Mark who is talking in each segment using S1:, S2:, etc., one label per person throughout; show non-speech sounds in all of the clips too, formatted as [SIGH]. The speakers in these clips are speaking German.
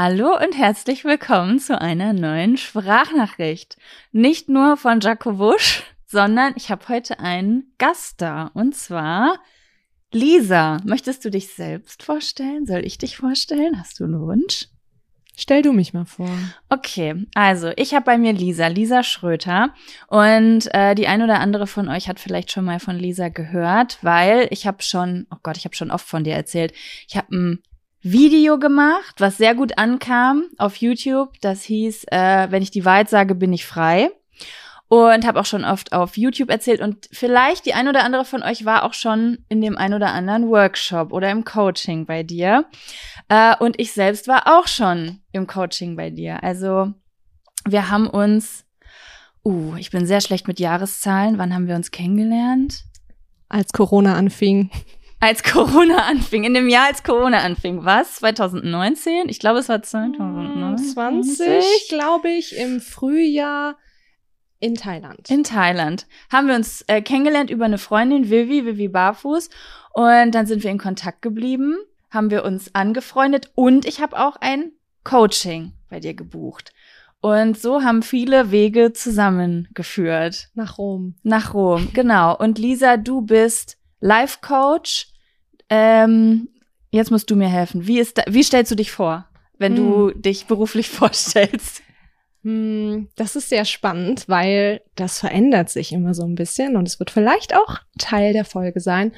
S1: Hallo und herzlich willkommen zu einer neuen Sprachnachricht. Nicht nur von Jaco Wusch, sondern ich habe heute einen Gast da. Und zwar Lisa. Möchtest du dich selbst vorstellen? Soll ich dich vorstellen? Hast du einen Wunsch?
S2: Stell du mich mal vor.
S1: Okay, also ich habe bei mir Lisa, Lisa Schröter. Und äh, die ein oder andere von euch hat vielleicht schon mal von Lisa gehört, weil ich habe schon, oh Gott, ich habe schon oft von dir erzählt. Ich habe ein Video gemacht, was sehr gut ankam auf YouTube. Das hieß, äh, wenn ich die Wahrheit sage, bin ich frei und habe auch schon oft auf YouTube erzählt und vielleicht die ein oder andere von euch war auch schon in dem ein oder anderen Workshop oder im Coaching bei dir äh, und ich selbst war auch schon im Coaching bei dir. Also wir haben uns, uh, ich bin sehr schlecht mit Jahreszahlen. Wann haben wir uns kennengelernt?
S2: Als Corona anfing.
S1: Als Corona anfing, in dem Jahr, als Corona anfing. Was? 2019? Ich glaube, es war 2019.
S2: 20, glaube ich, im Frühjahr in Thailand.
S1: In Thailand. Haben wir uns äh, kennengelernt über eine Freundin, Vivi, Vivi Barfuß. Und dann sind wir in Kontakt geblieben, haben wir uns angefreundet und ich habe auch ein Coaching bei dir gebucht. Und so haben viele Wege zusammengeführt.
S2: Nach Rom.
S1: Nach Rom, genau. Und Lisa, du bist Life Coach. Ähm, jetzt musst du mir helfen. Wie, ist da, wie stellst du dich vor, wenn hm. du dich beruflich [LAUGHS] vorstellst?
S2: Hm, das ist sehr spannend, weil das verändert sich immer so ein bisschen und es wird vielleicht auch Teil der Folge sein.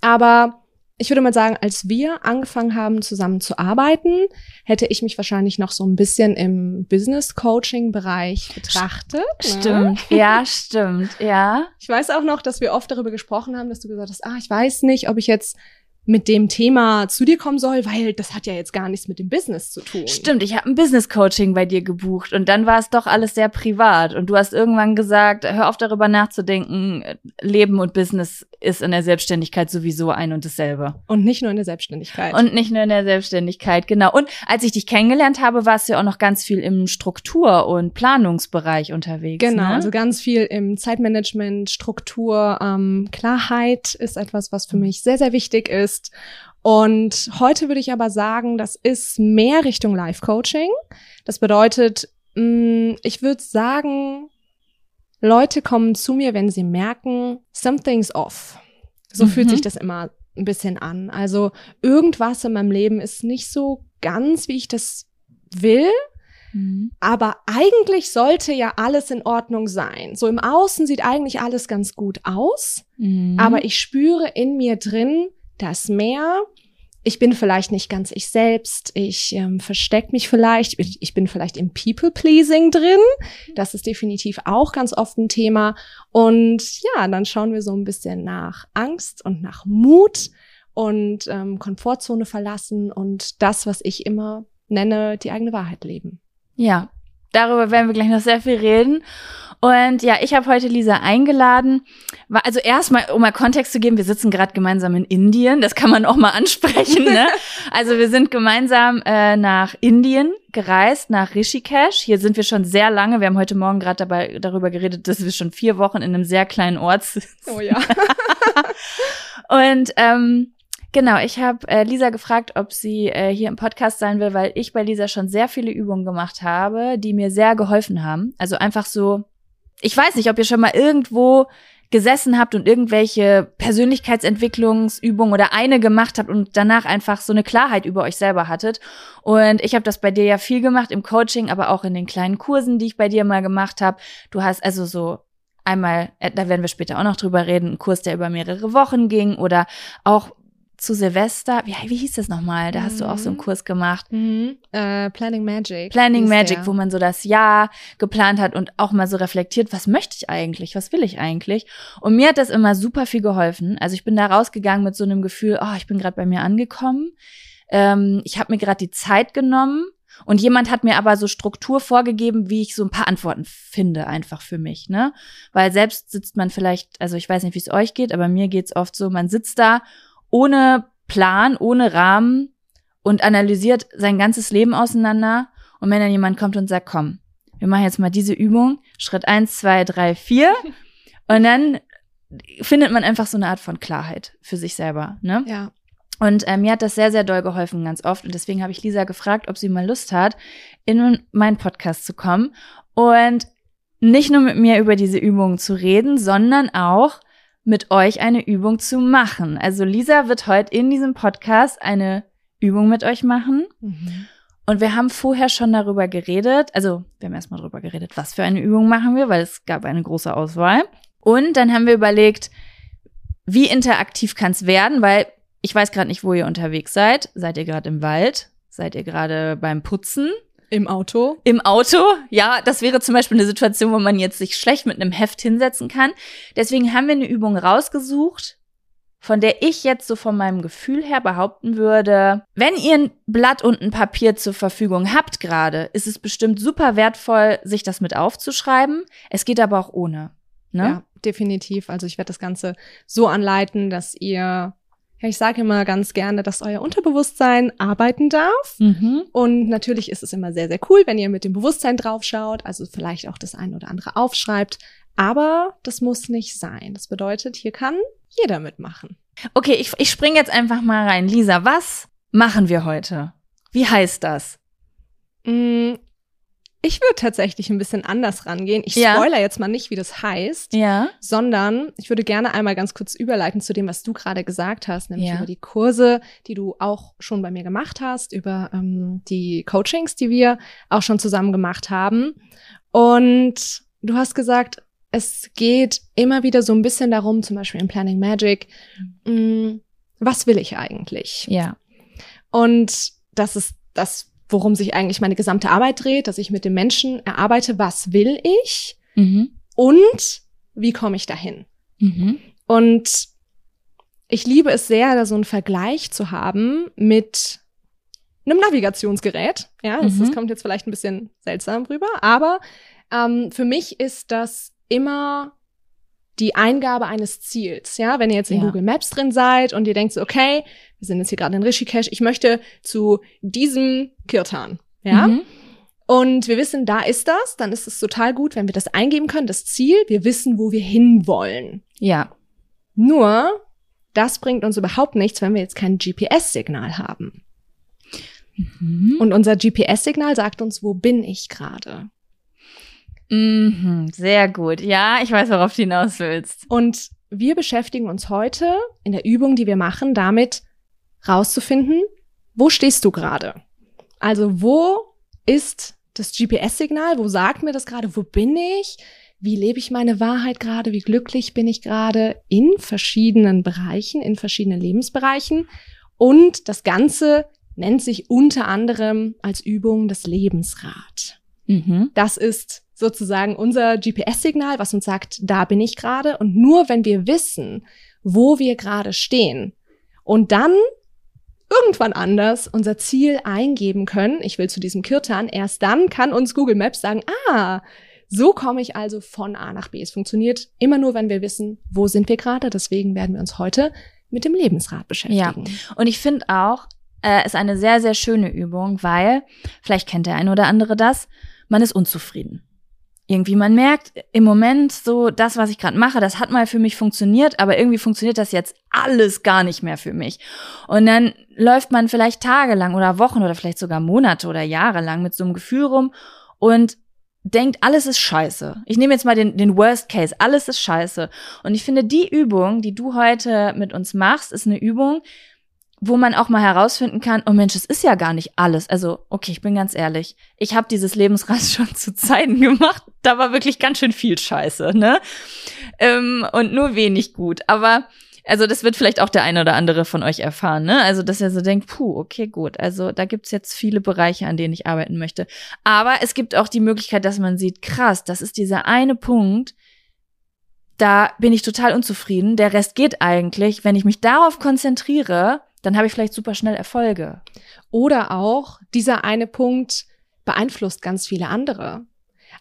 S2: Aber ich würde mal sagen, als wir angefangen haben, zusammen zu arbeiten, hätte ich mich wahrscheinlich noch so ein bisschen im Business-Coaching-Bereich betrachtet.
S1: Ne? Stimmt, ne? ja, stimmt, ja.
S2: Ich weiß auch noch, dass wir oft darüber gesprochen haben, dass du gesagt hast, ah, ich weiß nicht, ob ich jetzt mit dem Thema zu dir kommen soll, weil das hat ja jetzt gar nichts mit dem Business zu tun.
S1: Stimmt, ich habe ein Business Coaching bei dir gebucht und dann war es doch alles sehr privat und du hast irgendwann gesagt, hör auf darüber nachzudenken, Leben und Business ist in der Selbstständigkeit sowieso ein und dasselbe.
S2: Und nicht nur in der Selbstständigkeit.
S1: Und nicht nur in der Selbstständigkeit, genau. Und als ich dich kennengelernt habe, warst du ja auch noch ganz viel im Struktur- und Planungsbereich unterwegs.
S2: Genau,
S1: ne?
S2: also ganz viel im Zeitmanagement, Struktur, ähm, Klarheit ist etwas, was für mich sehr, sehr wichtig ist ist. Und heute würde ich aber sagen, das ist mehr Richtung Life-Coaching. Das bedeutet, mm, ich würde sagen, Leute kommen zu mir, wenn sie merken, something's off. So mhm. fühlt sich das immer ein bisschen an. Also irgendwas in meinem Leben ist nicht so ganz, wie ich das will. Mhm. Aber eigentlich sollte ja alles in Ordnung sein. So im Außen sieht eigentlich alles ganz gut aus. Mhm. Aber ich spüre in mir drin, das mehr. Ich bin vielleicht nicht ganz ich selbst. Ich ähm, verstecke mich vielleicht. Ich bin vielleicht im People-Pleasing drin. Das ist definitiv auch ganz oft ein Thema. Und ja, dann schauen wir so ein bisschen nach Angst und nach Mut und ähm, Komfortzone verlassen und das, was ich immer nenne, die eigene Wahrheit leben.
S1: Ja, darüber werden wir gleich noch sehr viel reden. Und ja, ich habe heute Lisa eingeladen. Also erstmal, um mal Kontext zu geben, wir sitzen gerade gemeinsam in Indien. Das kann man auch mal ansprechen. Ne? [LAUGHS] Also wir sind gemeinsam äh, nach Indien gereist, nach Rishikesh. Hier sind wir schon sehr lange. Wir haben heute Morgen gerade dabei darüber geredet, dass wir schon vier Wochen in einem sehr kleinen Ort sind.
S2: Oh ja. [LAUGHS]
S1: Und ähm, Genau, ich habe äh, Lisa gefragt, ob sie äh, hier im Podcast sein will, weil ich bei Lisa schon sehr viele Übungen gemacht habe, die mir sehr geholfen haben. Also einfach so, ich weiß nicht, ob ihr schon mal irgendwo gesessen habt und irgendwelche Persönlichkeitsentwicklungsübungen oder eine gemacht habt und danach einfach so eine Klarheit über euch selber hattet. Und ich habe das bei dir ja viel gemacht im Coaching, aber auch in den kleinen Kursen, die ich bei dir mal gemacht habe. Du hast also so einmal, äh, da werden wir später auch noch drüber reden, einen Kurs, der über mehrere Wochen ging oder auch zu Silvester, wie, wie hieß das nochmal? Da hast du auch so einen mhm. Kurs gemacht.
S2: Mhm. Uh, Planning Magic.
S1: Planning Magic, der. wo man so das Jahr geplant hat und auch mal so reflektiert, was möchte ich eigentlich, was will ich eigentlich? Und mir hat das immer super viel geholfen. Also ich bin da rausgegangen mit so einem Gefühl, oh, ich bin gerade bei mir angekommen. Ähm, ich habe mir gerade die Zeit genommen und jemand hat mir aber so Struktur vorgegeben, wie ich so ein paar Antworten finde, einfach für mich, ne? Weil selbst sitzt man vielleicht, also ich weiß nicht, wie es euch geht, aber mir geht's oft so, man sitzt da ohne Plan, ohne Rahmen und analysiert sein ganzes Leben auseinander. Und wenn dann jemand kommt und sagt, komm, wir machen jetzt mal diese Übung, Schritt eins, zwei, drei, vier, [LAUGHS] und dann findet man einfach so eine Art von Klarheit für sich selber, ne?
S2: Ja.
S1: Und äh, mir hat das sehr, sehr doll geholfen, ganz oft. Und deswegen habe ich Lisa gefragt, ob sie mal Lust hat, in meinen Podcast zu kommen und nicht nur mit mir über diese Übungen zu reden, sondern auch mit euch eine Übung zu machen. Also Lisa wird heute in diesem Podcast eine Übung mit euch machen. Mhm. Und wir haben vorher schon darüber geredet, also wir haben erstmal darüber geredet, was für eine Übung machen wir, weil es gab eine große Auswahl. Und dann haben wir überlegt, wie interaktiv kann es werden, weil ich weiß gerade nicht, wo ihr unterwegs seid. Seid ihr gerade im Wald? Seid ihr gerade beim Putzen?
S2: Im Auto?
S1: Im Auto, ja, das wäre zum Beispiel eine Situation, wo man jetzt sich schlecht mit einem Heft hinsetzen kann. Deswegen haben wir eine Übung rausgesucht, von der ich jetzt so von meinem Gefühl her behaupten würde, wenn ihr ein Blatt und ein Papier zur Verfügung habt gerade, ist es bestimmt super wertvoll, sich das mit aufzuschreiben. Es geht aber auch ohne. Ne?
S2: Ja, definitiv. Also ich werde das Ganze so anleiten, dass ihr ich sage immer ganz gerne, dass euer Unterbewusstsein arbeiten darf. Mhm. Und natürlich ist es immer sehr, sehr cool, wenn ihr mit dem Bewusstsein draufschaut, also vielleicht auch das eine oder andere aufschreibt. Aber das muss nicht sein. Das bedeutet, hier kann jeder mitmachen.
S1: Okay, ich, ich springe jetzt einfach mal rein. Lisa, was machen wir heute? Wie heißt das?
S2: Ich würde tatsächlich ein bisschen anders rangehen. Ich ja. spoiler jetzt mal nicht, wie das heißt,
S1: ja.
S2: sondern ich würde gerne einmal ganz kurz überleiten zu dem, was du gerade gesagt hast, nämlich ja. über die Kurse, die du auch schon bei mir gemacht hast, über ähm, die Coachings, die wir auch schon zusammen gemacht haben. Und du hast gesagt, es geht immer wieder so ein bisschen darum, zum Beispiel in Planning Magic, mh, mm, was will ich eigentlich?
S1: Ja.
S2: Und das ist das, worum sich eigentlich meine gesamte Arbeit dreht, dass ich mit dem Menschen erarbeite, was will ich mhm. und wie komme ich dahin? Mhm. Und ich liebe es sehr, da so einen Vergleich zu haben mit einem Navigationsgerät. Ja, das, mhm. das kommt jetzt vielleicht ein bisschen seltsam rüber, aber ähm, für mich ist das immer die Eingabe eines Ziels. Ja, wenn ihr jetzt in ja. Google Maps drin seid und ihr denkt so, okay, wir sind jetzt hier gerade in Rishikesh, ich möchte zu diesem Kirtan. Ja. Mhm. Und wir wissen, da ist das, dann ist es total gut, wenn wir das eingeben können, das Ziel, wir wissen, wo wir hinwollen.
S1: Ja.
S2: Nur, das bringt uns überhaupt nichts, wenn wir jetzt kein GPS-Signal haben. Mhm. Und unser GPS-Signal sagt uns, wo bin ich gerade?
S1: Mhm, sehr gut. Ja, ich weiß, worauf du hinaus willst.
S2: Und wir beschäftigen uns heute in der Übung, die wir machen, damit rauszufinden, wo stehst du gerade? Also wo ist das GPS-Signal? Wo sagt mir das gerade? Wo bin ich? Wie lebe ich meine Wahrheit gerade? Wie glücklich bin ich gerade in verschiedenen Bereichen, in verschiedenen Lebensbereichen? Und das Ganze nennt sich unter anderem als Übung das Lebensrad. Mhm. Das ist sozusagen unser GPS-Signal, was uns sagt, da bin ich gerade. Und nur wenn wir wissen, wo wir gerade stehen und dann irgendwann anders unser Ziel eingeben können, ich will zu diesem Kirtan, erst dann kann uns Google Maps sagen, ah, so komme ich also von A nach B. Es funktioniert immer nur, wenn wir wissen, wo sind wir gerade. Deswegen werden wir uns heute mit dem Lebensrad beschäftigen.
S1: Ja, und ich finde auch, äh, ist eine sehr, sehr schöne Übung, weil, vielleicht kennt der eine oder andere das, man ist unzufrieden irgendwie, man merkt im Moment so, das, was ich gerade mache, das hat mal für mich funktioniert, aber irgendwie funktioniert das jetzt alles gar nicht mehr für mich. Und dann läuft man vielleicht tagelang oder Wochen oder vielleicht sogar Monate oder Jahre lang mit so einem Gefühl rum und denkt, alles ist scheiße. Ich nehme jetzt mal den, den Worst Case, alles ist scheiße. Und ich finde, die Übung, die du heute mit uns machst, ist eine Übung, wo man auch mal herausfinden kann, oh Mensch, es ist ja gar nicht alles. Also, okay, ich bin ganz ehrlich, ich habe dieses Lebensrad [LAUGHS] schon zu Zeiten gemacht, da war wirklich ganz schön viel Scheiße, ne? Ähm, und nur wenig gut. Aber also das wird vielleicht auch der eine oder andere von euch erfahren, ne? Also, dass er so denkt, puh, okay, gut. Also da gibt's jetzt viele Bereiche, an denen ich arbeiten möchte. Aber es gibt auch die Möglichkeit, dass man sieht, krass, das ist dieser eine Punkt, da bin ich total unzufrieden. Der Rest geht eigentlich. Wenn ich mich darauf konzentriere, dann habe ich vielleicht super schnell Erfolge.
S2: Oder auch, dieser eine Punkt beeinflusst ganz viele andere.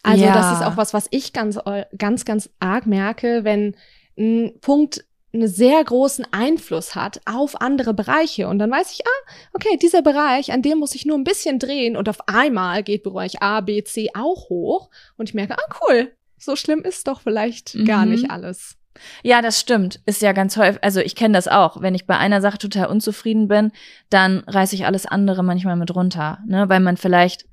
S2: Also ja. das ist auch was, was ich ganz, ganz, ganz arg merke, wenn ein Punkt einen sehr großen Einfluss hat auf andere Bereiche. Und dann weiß ich, ah, okay, dieser Bereich, an dem muss ich nur ein bisschen drehen und auf einmal geht Bereich A, B, C auch hoch. Und ich merke, ah, cool, so schlimm ist doch vielleicht mhm. gar nicht alles.
S1: Ja, das stimmt. Ist ja ganz häufig, also ich kenne das auch. Wenn ich bei einer Sache total unzufrieden bin, dann reiße ich alles andere manchmal mit runter, ne? Weil man vielleicht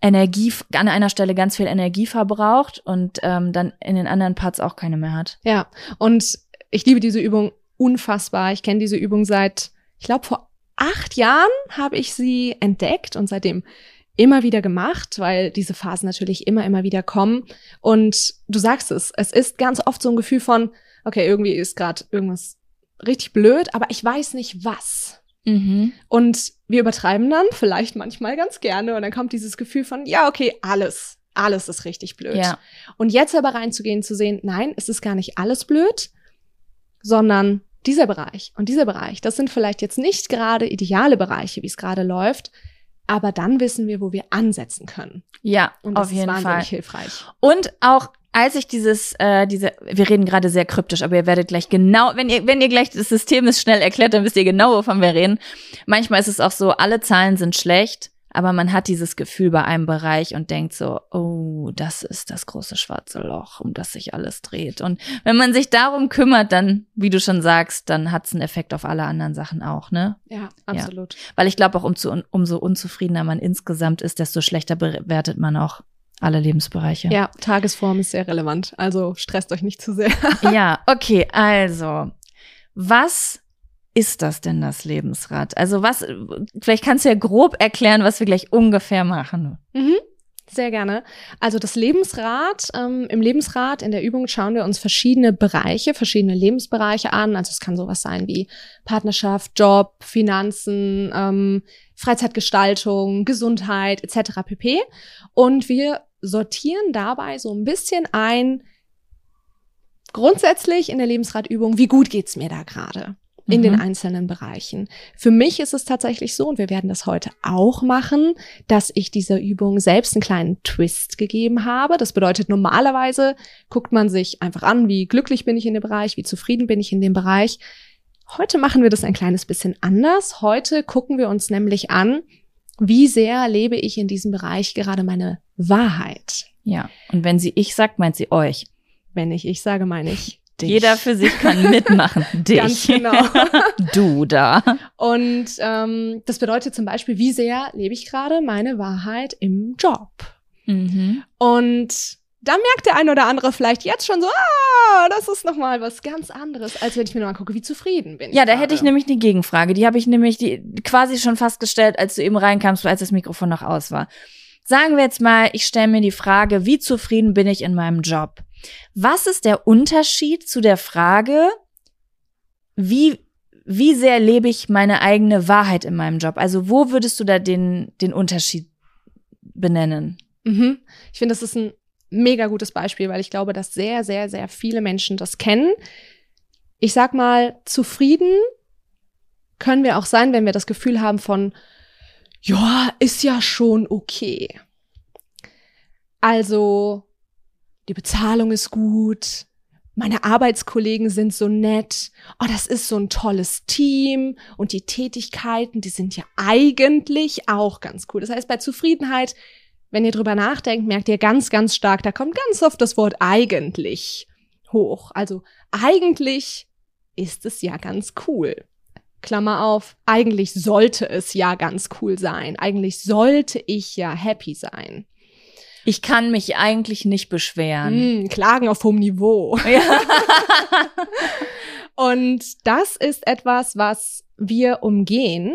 S1: Energie an einer Stelle ganz viel Energie verbraucht und ähm, dann in den anderen Parts auch keine mehr hat.
S2: Ja, und ich liebe diese Übung unfassbar. Ich kenne diese Übung seit, ich glaube, vor acht Jahren habe ich sie entdeckt und seitdem immer wieder gemacht, weil diese Phasen natürlich immer, immer wieder kommen. Und du sagst es, es ist ganz oft so ein Gefühl von, okay, irgendwie ist gerade irgendwas richtig blöd, aber ich weiß nicht was.
S1: Mhm.
S2: Und wir übertreiben dann vielleicht manchmal ganz gerne und dann kommt dieses Gefühl von, ja, okay, alles, alles ist richtig blöd.
S1: Ja.
S2: Und jetzt aber reinzugehen, zu sehen, nein, es ist gar nicht alles blöd, sondern dieser Bereich und dieser Bereich, das sind vielleicht jetzt nicht gerade ideale Bereiche, wie es gerade läuft, aber dann wissen wir, wo wir ansetzen können.
S1: Ja,
S2: Und das
S1: auf jeden
S2: ist wahnsinnig
S1: Fall.
S2: hilfreich.
S1: Und auch als ich dieses, äh, diese, wir reden gerade sehr kryptisch, aber ihr werdet gleich genau, wenn ihr, wenn ihr gleich das System ist schnell erklärt, dann wisst ihr genau, wovon wir reden. Manchmal ist es auch so, alle Zahlen sind schlecht, aber man hat dieses Gefühl bei einem Bereich und denkt so, oh, das ist das große schwarze Loch, um das sich alles dreht. Und wenn man sich darum kümmert, dann, wie du schon sagst, dann hat es einen Effekt auf alle anderen Sachen auch, ne?
S2: Ja, absolut.
S1: Weil ich glaube auch, umso, umso unzufriedener man insgesamt ist, desto schlechter bewertet man auch alle Lebensbereiche.
S2: Ja, Tagesform ist sehr relevant. Also stresst euch nicht zu sehr.
S1: Ja, okay, also, was ist das denn, das Lebensrad? Also was, vielleicht kannst du ja grob erklären, was wir gleich ungefähr machen.
S2: Mhm. Sehr gerne. Also das Lebensrad, ähm, im Lebensrad in der Übung schauen wir uns verschiedene Bereiche, verschiedene Lebensbereiche an. Also es kann sowas sein wie Partnerschaft, Job, Finanzen, ähm, Freizeitgestaltung, Gesundheit etc. pp. Und wir sortieren dabei so ein bisschen ein, grundsätzlich in der Lebensratübung, wie gut geht's mir da gerade? In
S1: Mhm.
S2: den einzelnen Bereichen. Für mich ist es tatsächlich so, und wir werden das heute auch machen, dass ich dieser Übung selbst einen kleinen Twist gegeben habe. Das bedeutet, normalerweise guckt man sich einfach an, wie glücklich bin ich in dem Bereich, wie zufrieden bin ich in dem Bereich. Heute machen wir das ein kleines bisschen anders. Heute gucken wir uns nämlich an, wie sehr lebe ich in diesem Bereich gerade meine Wahrheit.
S1: Ja. Und wenn sie ich sagt, meint sie euch.
S2: Wenn ich ich sage, meine ich dich.
S1: Jeder für sich kann [LAUGHS] mitmachen. Dich.
S2: Ganz genau. [LAUGHS]
S1: du da.
S2: Und ähm, das bedeutet zum Beispiel, wie sehr lebe ich gerade meine Wahrheit im Job?
S1: Mhm.
S2: Und da merkt der eine oder andere vielleicht jetzt schon so, ah, das ist nochmal was ganz anderes, als wenn ich mir nochmal gucke, wie zufrieden bin ich.
S1: Ja, da
S2: gerade.
S1: hätte ich nämlich eine Gegenfrage. Die habe ich nämlich die quasi schon fast gestellt, als du eben reinkamst, als das Mikrofon noch aus war. Sagen wir jetzt mal, ich stelle mir die Frage, wie zufrieden bin ich in meinem Job? Was ist der Unterschied zu der Frage, wie, wie sehr lebe ich meine eigene Wahrheit in meinem Job? Also wo würdest du da den, den Unterschied benennen?
S2: Mhm. Ich finde, das ist ein mega gutes Beispiel, weil ich glaube, dass sehr, sehr, sehr viele Menschen das kennen. Ich sag mal, zufrieden können wir auch sein, wenn wir das Gefühl haben von, ja, ist ja schon okay. Also, die Bezahlung ist gut, meine Arbeitskollegen sind so nett, oh, das ist so ein tolles Team und die Tätigkeiten, die sind ja eigentlich auch ganz cool. Das heißt, bei Zufriedenheit wenn ihr drüber nachdenkt, merkt ihr ganz, ganz stark, da kommt ganz oft das Wort eigentlich hoch. Also eigentlich ist es ja ganz cool. Klammer auf, eigentlich sollte es ja ganz cool sein. Eigentlich sollte ich ja happy sein.
S1: Ich kann mich eigentlich nicht beschweren.
S2: Mm, Klagen auf hohem Niveau.
S1: Ja. [LAUGHS]
S2: Und das ist etwas, was wir umgehen,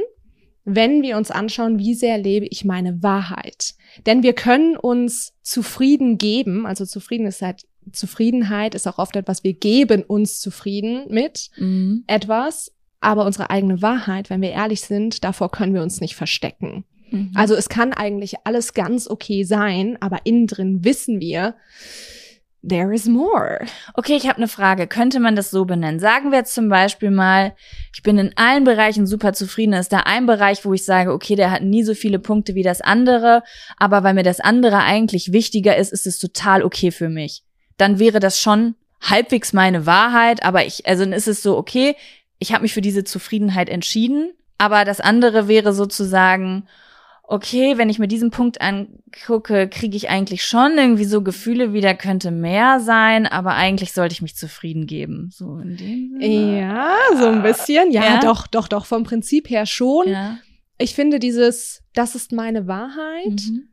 S2: wenn wir uns anschauen, wie sehr lebe ich meine Wahrheit. Denn wir können uns zufrieden geben, also zufrieden ist halt, Zufriedenheit ist auch oft etwas, wir geben uns zufrieden mit
S1: Mhm.
S2: etwas, aber unsere eigene Wahrheit, wenn wir ehrlich sind, davor können wir uns nicht verstecken.
S1: Mhm.
S2: Also es kann eigentlich alles ganz okay sein, aber innen drin wissen wir, there is more.
S1: Okay, ich habe eine Frage. Könnte man das so benennen? Sagen wir jetzt zum Beispiel mal, ich bin in allen Bereichen super zufrieden. Ist da ein Bereich, wo ich sage, okay, der hat nie so viele Punkte wie das andere, aber weil mir das andere eigentlich wichtiger ist, ist es total okay für mich. Dann wäre das schon halbwegs meine Wahrheit, aber ich, also dann ist es so, okay, ich habe mich für diese Zufriedenheit entschieden, aber das andere wäre sozusagen, okay, wenn ich mir diesen Punkt angucke, kriege ich eigentlich schon irgendwie so Gefühle wie, da könnte mehr sein, aber eigentlich sollte ich mich zufrieden geben. So in dem Sinne.
S2: Ja, so ein bisschen. Ja,
S1: Ja?
S2: doch, doch, doch, vom Prinzip her schon.
S1: Ja.
S2: Ich finde dieses, das ist meine Wahrheit,
S1: Mhm.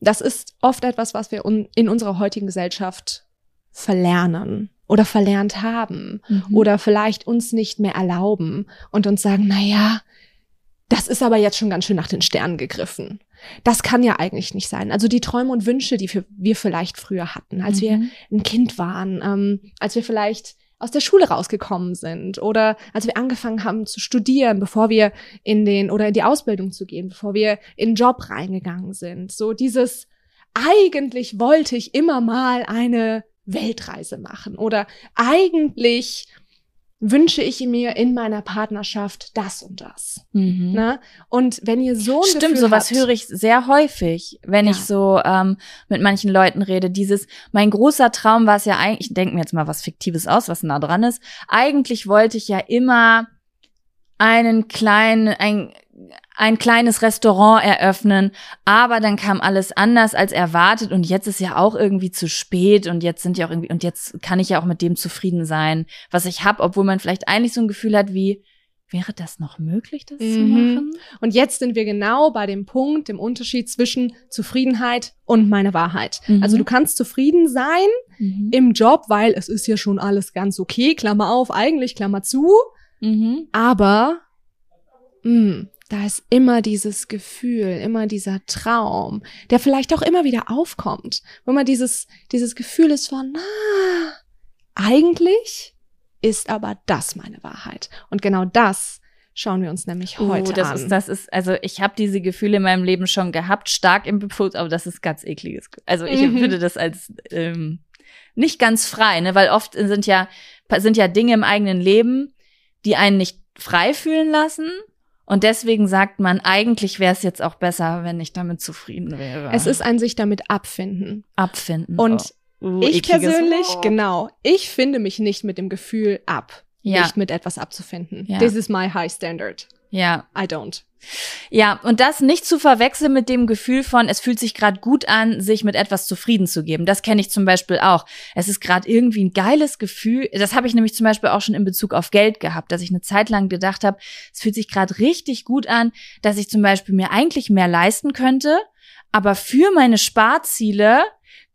S2: das ist oft etwas, was wir un in unserer heutigen Gesellschaft verlernen oder verlernt haben
S1: Mhm.
S2: oder vielleicht uns nicht mehr erlauben und uns sagen, na ja, das ist aber jetzt schon ganz schön nach den Sternen gegriffen. Das kann ja eigentlich nicht sein. Also die Träume und Wünsche, die wir, wir vielleicht früher hatten, als wir
S1: Mhm.
S2: ein Kind waren, ähm, als wir vielleicht aus der Schule rausgekommen sind oder als wir angefangen haben zu studieren, bevor wir in den oder in die Ausbildung zu gehen, bevor wir in den Job reingegangen sind. So dieses eigentlich wollte ich immer mal eine Weltreise machen oder eigentlich wünsche ich mir in meiner Partnerschaft das und das.
S1: Mhm.
S2: Ne? Und wenn ihr so ein
S1: Stimmt,
S2: Gefühl
S1: sowas
S2: habt,
S1: höre ich sehr häufig, wenn
S2: Ja.
S1: ich so ähm, mit manchen Leuten rede. Dieses, mein großer Traum war es ja eigentlich, ich denke mir jetzt mal was Fiktives aus, was nah dran ist. Eigentlich wollte ich ja immer einen kleinen, ein, ein kleines Restaurant eröffnen, aber dann kam alles anders als erwartet und jetzt ist ja auch irgendwie zu spät und jetzt sind ja auch irgendwie und jetzt kann ich ja auch mit dem zufrieden sein, was ich habe, obwohl man vielleicht eigentlich so ein Gefühl hat wie wäre das noch möglich, das zu
S2: Mhm.
S1: machen?
S2: Und jetzt sind wir genau bei dem Punkt, dem Unterschied zwischen Zufriedenheit und meine Wahrheit.
S1: Mhm.
S2: Also du kannst zufrieden sein
S1: Mhm.
S2: im Job, weil es ist ja schon alles ganz okay, Klammer auf, eigentlich, Klammer zu,
S1: Mhm.
S2: aber mh, da ist immer dieses Gefühl, immer dieser Traum, der vielleicht auch immer wieder aufkommt, wo immer dieses, dieses Gefühl ist von, na, eigentlich ist aber das meine Wahrheit. Und genau das schauen wir uns nämlich heute
S1: oh, das
S2: an.
S1: ist, das ist, also ich habe diese Gefühle in meinem Leben schon gehabt, stark im Befund, aber das ist ganz ekliges. Ge- Also ich
S2: Mhm.
S1: empfinde das als ähm, nicht ganz frei, ne? Weil oft sind ja sind ja Dinge im eigenen Leben, die einen nicht frei fühlen lassen. Und deswegen sagt man, eigentlich wäre es jetzt auch besser, wenn ich damit zufrieden wäre.
S2: Es ist ein sich damit abfinden.
S1: abfinden.
S2: Und
S1: oh. Uh,
S2: ich
S1: ekliges
S2: persönlich,
S1: Wort.
S2: genau, ich finde mich nicht mit dem Gefühl ab,
S1: Ja.
S2: nicht mit etwas abzufinden.
S1: Ja.
S2: This is my high standard.
S1: Ja,
S2: I don't.
S1: Ja, und das nicht zu verwechseln mit dem Gefühl von, es fühlt sich gerade gut an, sich mit etwas zufrieden zu geben. Das kenne ich zum Beispiel auch. Es ist gerade irgendwie ein geiles Gefühl. Das habe ich nämlich zum Beispiel auch schon in Bezug auf Geld gehabt, dass ich eine Zeit lang gedacht habe, es fühlt sich gerade richtig gut an, dass ich zum Beispiel mir eigentlich mehr leisten könnte, aber für meine Sparziele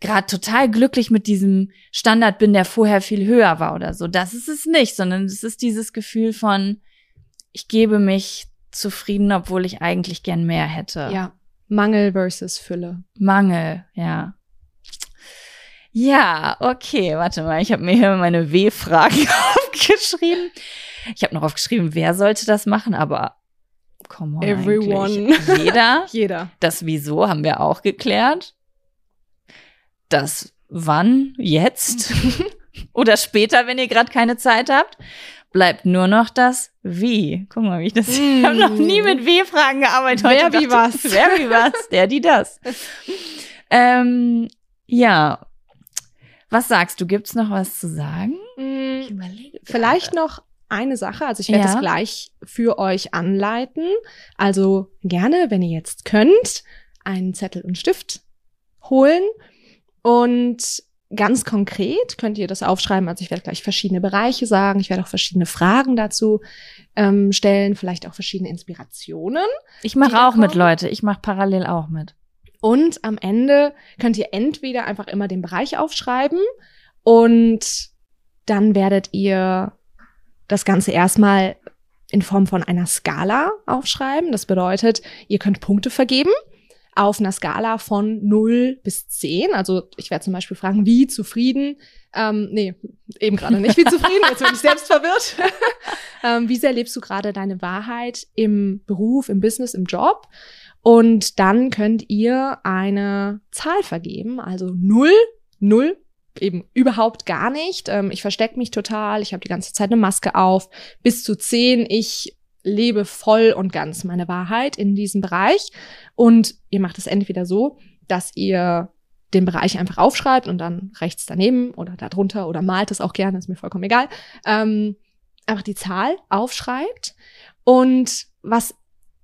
S1: gerade total glücklich mit diesem Standard bin, der vorher viel höher war oder so. Das ist es nicht, sondern es ist dieses Gefühl von, ich gebe mich zufrieden, obwohl ich eigentlich gern mehr hätte.
S2: Ja. Mangel versus Fülle.
S1: Mangel, ja. Ja, okay, warte mal, ich habe mir hier meine W-Fragen [LAUGHS] aufgeschrieben. Ich habe noch aufgeschrieben, wer sollte das machen, aber come on,
S2: Everyone.
S1: eigentlich. Jeder. [LAUGHS]
S2: Jeder.
S1: Das Wieso haben wir auch geklärt. Das Wann, jetzt [LAUGHS] oder später, wenn ihr gerade keine Zeit habt. Bleibt nur noch das Wie. Guck mal, wie ich das. [LAUGHS] Ich habe noch nie mit W-Fragen gearbeitet.
S2: Wer
S1: Heute
S2: wie
S1: dachte ich,
S2: was. [LAUGHS]
S1: Wer wie was, der, die, das. ähm, ja. Was sagst du? Gibt's noch was zu sagen?
S2: Mm,
S1: überlege.
S2: Vielleicht noch eine Sache, also ich werde
S1: Ja.
S2: das gleich für euch anleiten. Also gerne, wenn ihr jetzt könnt, einen Zettel und Stift holen und ganz konkret könnt ihr das aufschreiben. Also ich werde gleich verschiedene Bereiche sagen, ich werde auch verschiedene Fragen dazu ähm, stellen, vielleicht auch verschiedene Inspirationen.
S1: Ich mache auch mit,
S2: kommen?
S1: Leute. Ich mache parallel auch mit.
S2: Und am Ende könnt ihr entweder einfach immer den Bereich aufschreiben und dann werdet ihr das Ganze erstmal in Form von einer Skala aufschreiben. Das bedeutet, ihr könnt Punkte vergeben auf einer Skala von 0 bis 10. Also ich werde zum Beispiel fragen, wie zufrieden, ähm, nee, eben gerade nicht wie zufrieden, jetzt bin ich selbst verwirrt. [LAUGHS] ähm, wie sehr lebst du gerade deine Wahrheit im Beruf, im Business, im Job? Und dann könnt ihr eine Zahl vergeben, also 0, 0, eben überhaupt gar nicht. Ähm, ich verstecke mich total, ich habe die ganze Zeit eine Maske auf, bis zu 10, ich lebe voll und ganz meine Wahrheit in diesem Bereich. Und ihr macht es entweder so, dass ihr den Bereich einfach aufschreibt und dann rechts daneben oder darunter oder malt es auch gerne, ist mir vollkommen egal, ähm, einfach die Zahl aufschreibt. Und was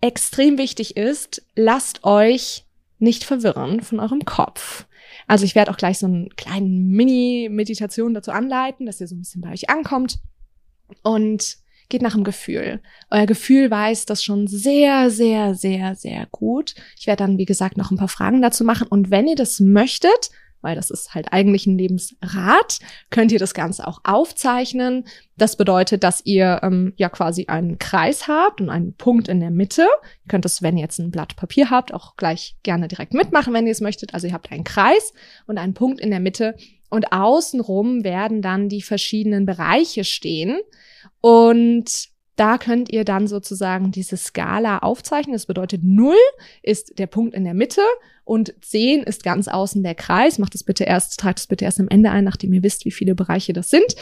S2: extrem wichtig ist, lasst euch nicht verwirren von eurem Kopf. Also ich werde auch gleich so einen kleinen Mini-Meditation dazu anleiten, dass ihr so ein bisschen bei euch ankommt. Und geht nach dem Gefühl. Euer Gefühl weiß das schon sehr, sehr, sehr, sehr gut. Ich werde dann, wie gesagt, noch ein paar Fragen dazu machen. Und wenn ihr das möchtet, weil das ist halt eigentlich ein Lebensrat, könnt ihr das Ganze auch aufzeichnen. Das bedeutet, dass ihr ähm, ja quasi einen Kreis habt und einen Punkt in der Mitte. Ihr könnt es, wenn ihr jetzt ein Blatt Papier habt, auch gleich gerne direkt mitmachen, wenn ihr es möchtet. Also ihr habt einen Kreis und einen Punkt in der Mitte und außenrum werden dann die verschiedenen Bereiche stehen. Und da könnt ihr dann sozusagen diese Skala aufzeichnen. Das bedeutet 0 ist der Punkt in der Mitte und 10 ist ganz außen der Kreis. Macht es bitte erst, tragt es bitte erst am Ende ein, nachdem ihr wisst, wie viele Bereiche das sind.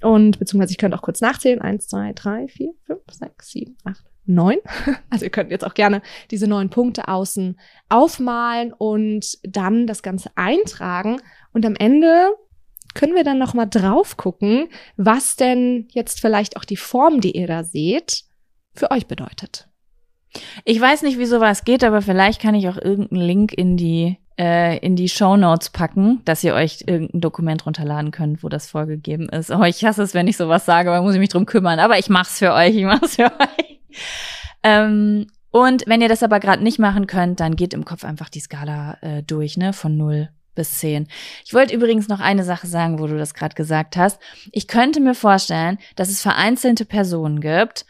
S2: Und beziehungsweise ich könnte auch kurz nachzählen. 1, 2, 3, 4, 5, 6, 7, 8, neun. [LAUGHS] Also ihr könnt jetzt auch gerne diese neun Punkte außen aufmalen und dann das Ganze eintragen. Und am Ende können wir dann noch mal drauf gucken, was denn jetzt vielleicht auch die Form, die ihr da seht, für euch bedeutet.
S1: Ich weiß nicht, wie sowas geht, aber vielleicht kann ich auch irgendeinen Link in die äh, in die Show Notes packen, dass ihr euch irgendein Dokument runterladen könnt, wo das vorgegeben ist. Oh, ich hasse es, wenn ich sowas sage, aber muss ich mich drum kümmern. Aber ich mach's für euch, ich mach's für [LAUGHS] euch. Ähm, und wenn ihr das aber gerade nicht machen könnt, dann geht im Kopf einfach die Skala äh, durch, ne, von null bis zehn. Ich wollte übrigens noch eine Sache sagen, wo du das gerade gesagt hast. Ich könnte mir vorstellen, dass es vereinzelte Personen gibt,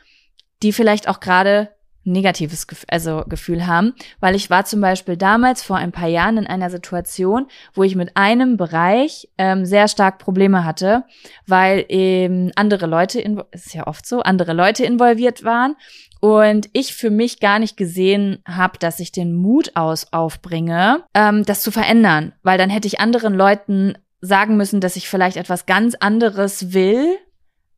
S1: die vielleicht auch gerade negatives Gefühl, also Gefühl haben, weil ich war zum Beispiel damals vor ein paar Jahren in einer Situation, wo ich mit einem Bereich ähm, sehr stark Probleme hatte, weil eben andere Leute, ist ja oft so, andere Leute involviert waren und ich für mich gar nicht gesehen habe, dass ich den Mut aus aufbringe, ähm, das zu verändern, weil dann hätte ich anderen Leuten sagen müssen, dass ich vielleicht etwas ganz anderes will,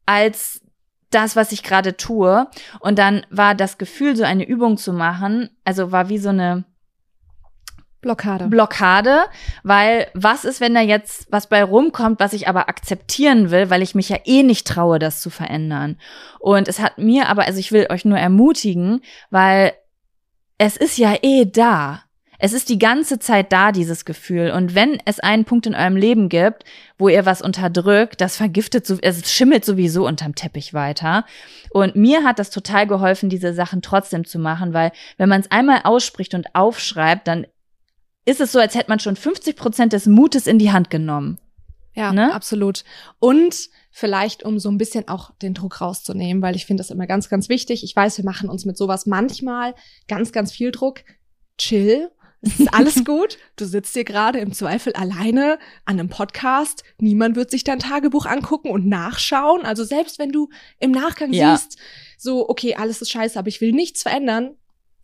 S1: als das, was ich gerade tue. Und dann war das Gefühl, so eine Übung zu machen, also war wie so eine
S2: Blockade.
S1: Blockade, weil was ist, wenn da jetzt was bei rumkommt, was ich aber akzeptieren will, weil ich mich ja eh nicht traue, das zu verändern. Und es hat mir aber, also ich will euch nur ermutigen, weil es ist ja eh da. Es ist die ganze Zeit da, dieses Gefühl. Und wenn es einen Punkt in eurem Leben gibt, wo ihr was unterdrückt, das vergiftet, es schimmelt sowieso unterm Teppich weiter. Und mir hat das total geholfen, diese Sachen trotzdem zu machen, weil wenn man es einmal ausspricht und aufschreibt, dann ist es so, als hätte man schon 50 Prozent des Mutes in die Hand genommen.
S2: Ja, ne? absolut. Und vielleicht, um so ein bisschen auch den Druck rauszunehmen, weil ich finde das immer ganz, ganz wichtig. Ich weiß, wir machen uns mit sowas manchmal ganz, ganz viel Druck. Chill. Es ist alles [LAUGHS] gut. Du sitzt hier gerade im Zweifel alleine an einem Podcast. Niemand wird sich dein Tagebuch angucken und nachschauen. Also selbst wenn du im Nachgang ja. siehst, so, okay, alles ist scheiße, aber ich will nichts verändern.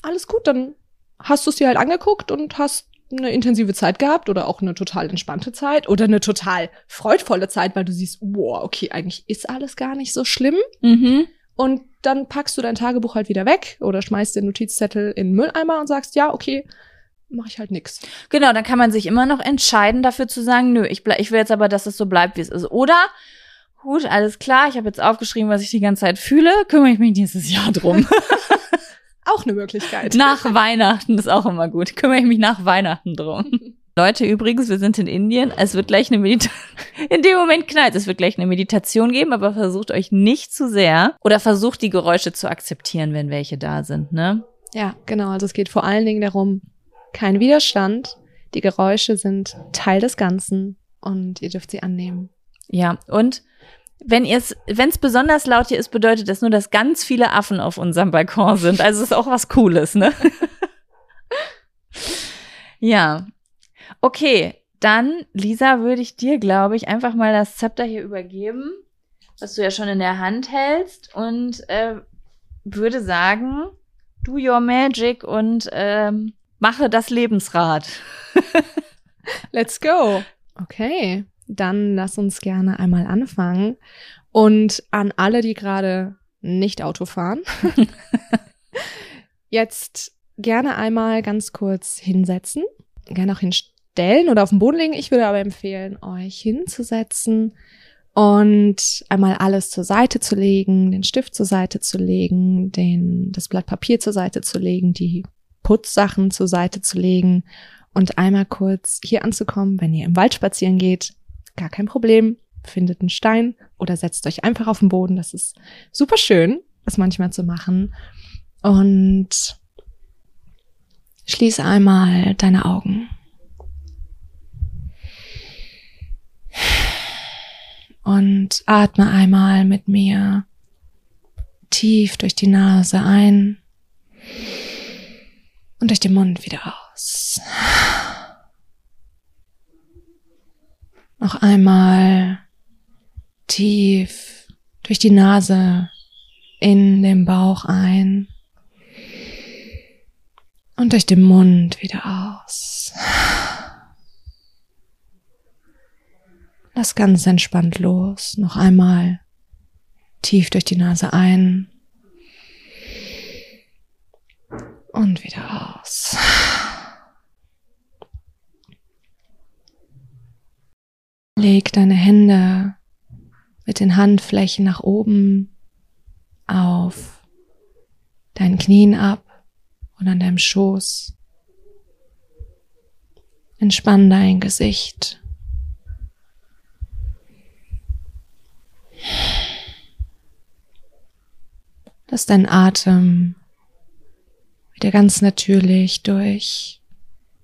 S2: Alles gut, dann hast du es dir halt angeguckt und hast eine intensive Zeit gehabt oder auch eine total entspannte Zeit oder eine total freudvolle Zeit, weil du siehst, wow, okay, eigentlich ist alles gar nicht so schlimm. Mhm. Und dann packst du dein Tagebuch halt wieder weg oder schmeißt den Notizzettel in den Mülleimer und sagst, ja, okay, mache ich halt nix.
S1: Genau, dann kann man sich immer noch entscheiden, dafür zu sagen, nö, ich, ich will jetzt aber, dass es so bleibt, wie es ist. Oder gut, alles klar, ich habe jetzt aufgeschrieben, was ich die ganze Zeit fühle, kümmere ich mich nächstes Jahr drum. [LAUGHS]
S2: Auch eine Möglichkeit.
S1: Nach Weihnachten ist auch immer gut. Kümmere ich mich nach Weihnachten drum. [LAUGHS] Leute, übrigens, wir sind in Indien. Es wird gleich eine Meditation. [LAUGHS] In dem Moment knallt. Es wird gleich eine Meditation geben, aber versucht euch nicht zu sehr oder versucht die Geräusche zu akzeptieren, wenn welche da sind, ne?
S2: Ja, genau. Also es geht vor allen Dingen darum, kein Widerstand. Die Geräusche sind Teil des Ganzen und ihr dürft sie annehmen.
S1: Ja, und wenn ihr es, wenn es besonders laut hier ist, bedeutet das nur, dass ganz viele Affen auf unserem Balkon sind. Also ist auch was Cooles, ne? [LAUGHS] ja. Okay, dann, Lisa, würde ich dir, glaube ich, einfach mal das Zepter hier übergeben, was du ja schon in der Hand hältst, und äh, würde sagen, do your magic und ähm, mache das Lebensrad. [LAUGHS]
S2: Let's go. Okay dann lass uns gerne einmal anfangen. Und an alle, die gerade nicht Auto fahren, [LAUGHS] jetzt gerne einmal ganz kurz hinsetzen, gerne auch hinstellen oder auf den Boden legen. Ich würde aber empfehlen, euch hinzusetzen und einmal alles zur Seite zu legen, den Stift zur Seite zu legen, den, das Blatt Papier zur Seite zu legen, die Putzsachen zur Seite zu legen und einmal kurz hier anzukommen, wenn ihr im Wald spazieren geht, gar kein Problem, findet einen Stein oder setzt euch einfach auf den Boden, das ist super schön, das manchmal zu machen und schließe einmal deine Augen. und atme einmal mit mir tief durch die Nase ein und durch den Mund wieder aus. Noch einmal tief durch die Nase in den Bauch ein und durch den Mund wieder aus. Lass ganz entspannt los. Noch einmal tief durch die Nase ein und wieder aus. Leg deine Hände mit den Handflächen nach oben auf deinen Knien ab und an deinem Schoß. Entspann dein Gesicht. Lass dein Atem wieder ganz natürlich durch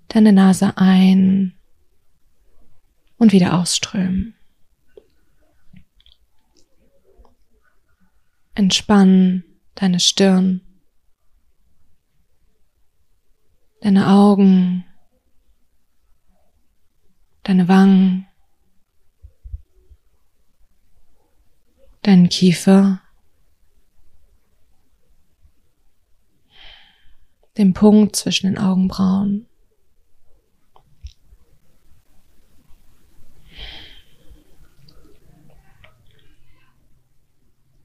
S2: deine Nase ein und wieder ausströmen. Entspann deine Stirn, deine Augen, deine Wangen, deinen Kiefer, den Punkt zwischen den Augenbrauen.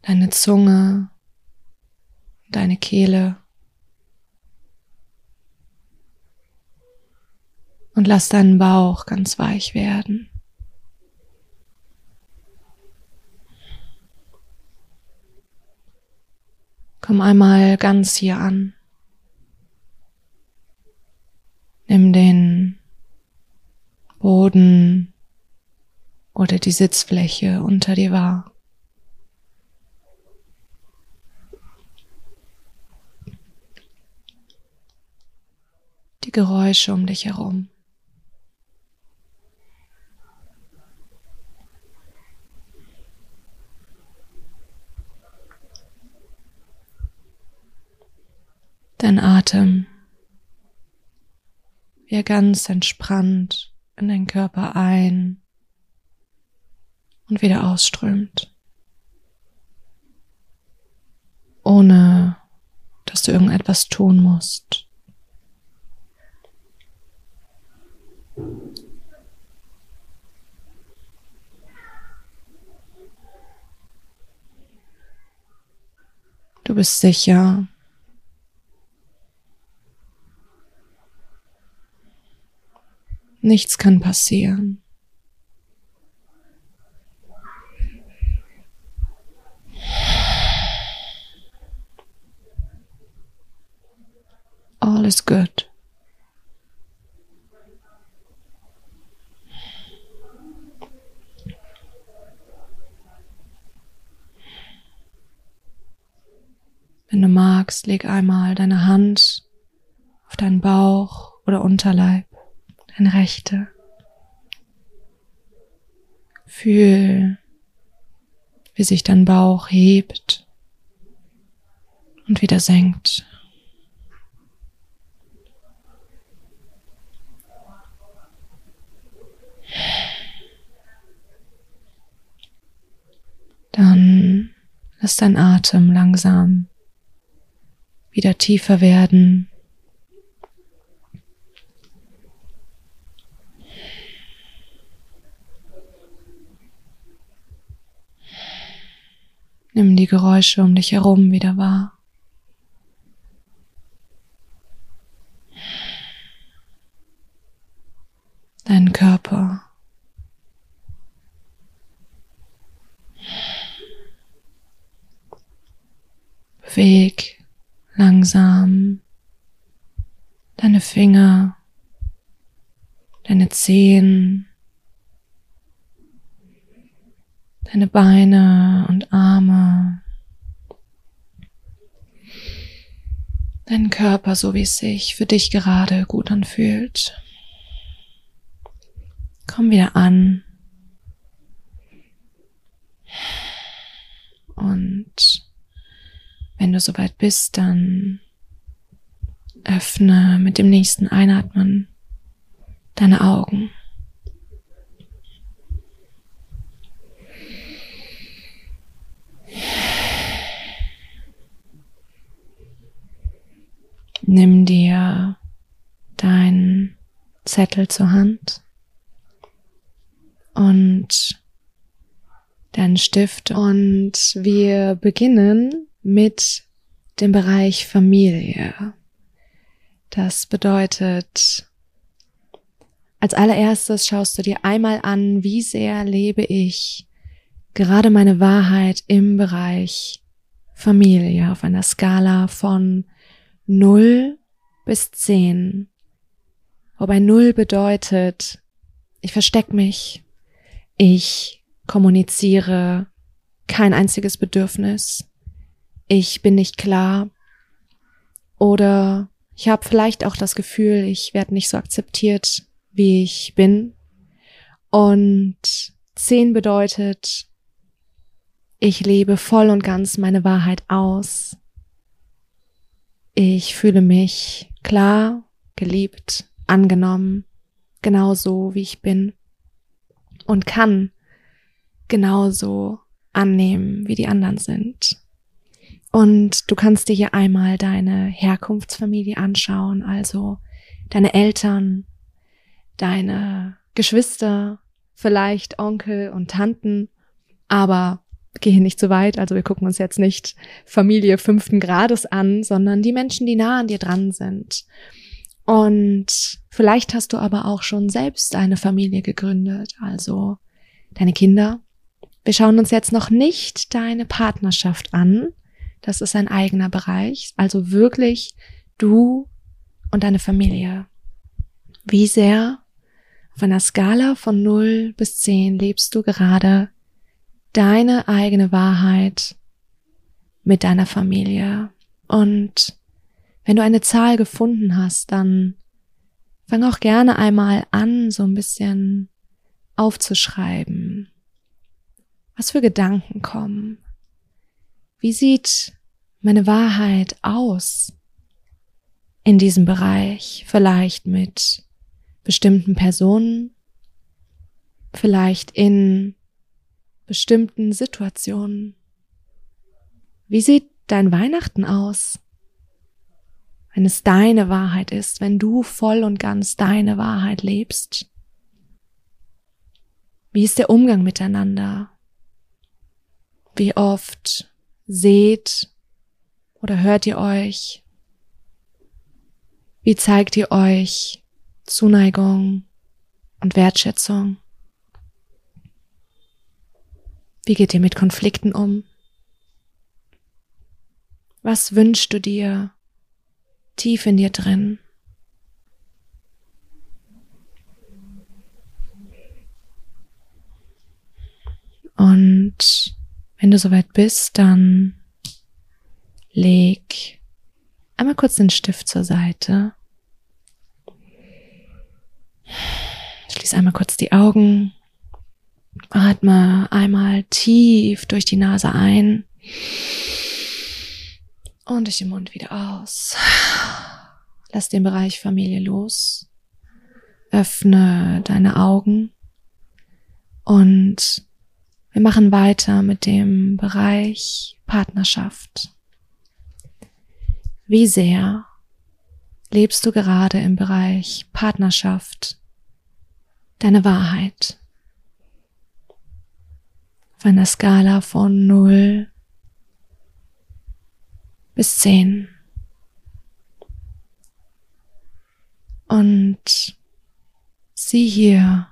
S2: Deine Zunge, deine Kehle. Und lass deinen Bauch ganz weich werden. Komm einmal ganz hier an. Nimm den Boden oder die Sitzfläche unter dir wahr. Die Geräusche um dich herum. Dein Atem, wie er ganz entspannt in deinen Körper ein und wieder ausströmt, ohne dass du irgendetwas tun musst. Du bist sicher Nichts kann passieren. All is good. Wenn du magst, leg einmal deine Hand auf deinen Bauch oder Unterleib deine rechte. Fühl, wie sich dein Bauch hebt und wieder senkt. Dann lass dein Atem langsam wieder tiefer werden. Nimm die Geräusche um dich herum wieder wahr. Deinen Körper. Weg langsam deine Finger, deine Zehen, deine Beine und Arme, deinen Körper, so wie es sich für dich gerade gut anfühlt. Komm wieder an. Und wenn du soweit bist, dann öffne mit dem nächsten Einatmen deine Augen. Nimm dir deinen Zettel zur Hand und deinen Stift und wir beginnen mit dem Bereich Familie. Das bedeutet, als allererstes schaust du dir einmal an, wie sehr lebe ich gerade meine Wahrheit im Bereich Familie auf einer Skala von 0 bis 10. Wobei 0 bedeutet, ich versteck mich, ich kommuniziere kein einziges Bedürfnis, ich bin nicht klar oder ich habe vielleicht auch das Gefühl, ich werde nicht so akzeptiert, wie ich bin. Und 10 bedeutet, ich lebe voll und ganz meine Wahrheit aus. Ich fühle mich klar, geliebt, angenommen, genauso wie ich bin und kann genauso annehmen, wie die anderen sind. Und du kannst dir hier einmal deine Herkunftsfamilie anschauen, also deine Eltern, deine Geschwister, vielleicht Onkel und Tanten, aber gehe nicht zu weit, also wir gucken uns jetzt nicht Familie fünften Grades an, sondern die Menschen, die nah an dir dran sind. Und vielleicht hast du aber auch schon selbst eine Familie gegründet, also deine Kinder. Wir schauen uns jetzt noch nicht deine Partnerschaft an, das ist ein eigener Bereich. Also wirklich du und deine Familie. Wie sehr auf einer Skala von 0 bis 10 lebst du gerade deine eigene Wahrheit mit deiner Familie. Und wenn du eine Zahl gefunden hast, dann fang auch gerne einmal an, so ein bisschen aufzuschreiben. Was für Gedanken kommen? Wie sieht meine Wahrheit aus in diesem Bereich? Vielleicht mit bestimmten Personen, vielleicht in bestimmten Situationen. Wie sieht dein Weihnachten aus? Wenn es deine Wahrheit ist, wenn du voll und ganz deine Wahrheit lebst. Wie ist der Umgang miteinander? Wie oft seht oder hört ihr euch? Wie zeigt ihr euch Zuneigung und Wertschätzung? Wie geht ihr mit Konflikten um? Was wünschst du dir tief in dir drin? Und wenn du soweit bist, dann leg einmal kurz den Stift zur Seite. Schließ einmal kurz die Augen. Atme einmal tief durch die Nase ein und durch den Mund wieder aus. Lass den Bereich Familie los. Öffne deine Augen und wir machen weiter mit dem Bereich Partnerschaft. Wie sehr lebst du gerade im Bereich Partnerschaft deine Wahrheit? Auf einer Skala von 0 bis 10. Und sieh hier,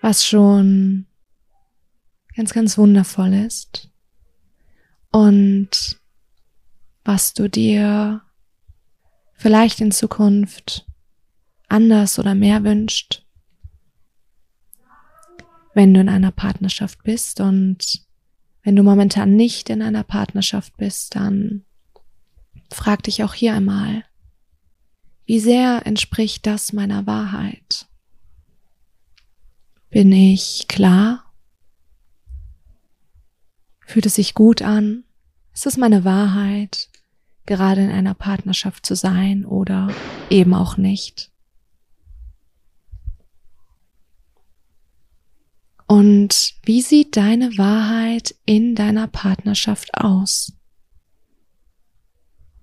S2: was schon ganz, ganz wundervoll ist. und was du dir vielleicht in Zukunft anders oder mehr wünscht, wenn du in einer Partnerschaft bist und wenn du momentan nicht in einer Partnerschaft bist, dann frag dich auch hier einmal, wie sehr entspricht das meiner Wahrheit? Bin ich klar? Fühlt es sich gut an? Ist es meine Wahrheit, gerade in einer Partnerschaft zu sein oder eben auch nicht? Und wie sieht deine Wahrheit in deiner Partnerschaft aus?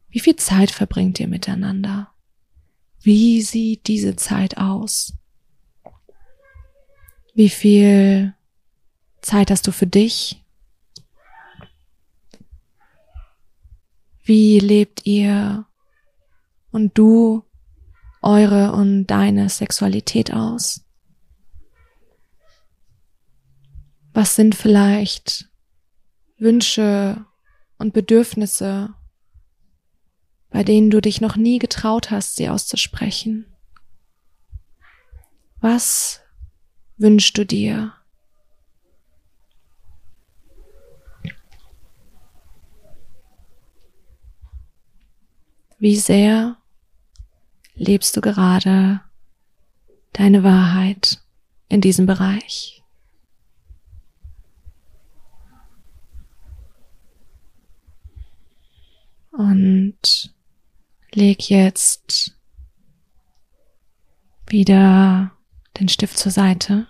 S2: Wie viel Zeit verbringt ihr miteinander? Wie sieht diese Zeit aus? Wie viel Zeit hast du für dich? Wie lebt ihr und du eure und deine Sexualität aus? Was sind vielleicht Wünsche und Bedürfnisse, bei denen du dich noch nie getraut hast, sie auszusprechen? Was wünschst du dir? Wie sehr lebst du gerade deine Wahrheit in diesem Bereich? Und leg jetzt wieder den Stift zur Seite.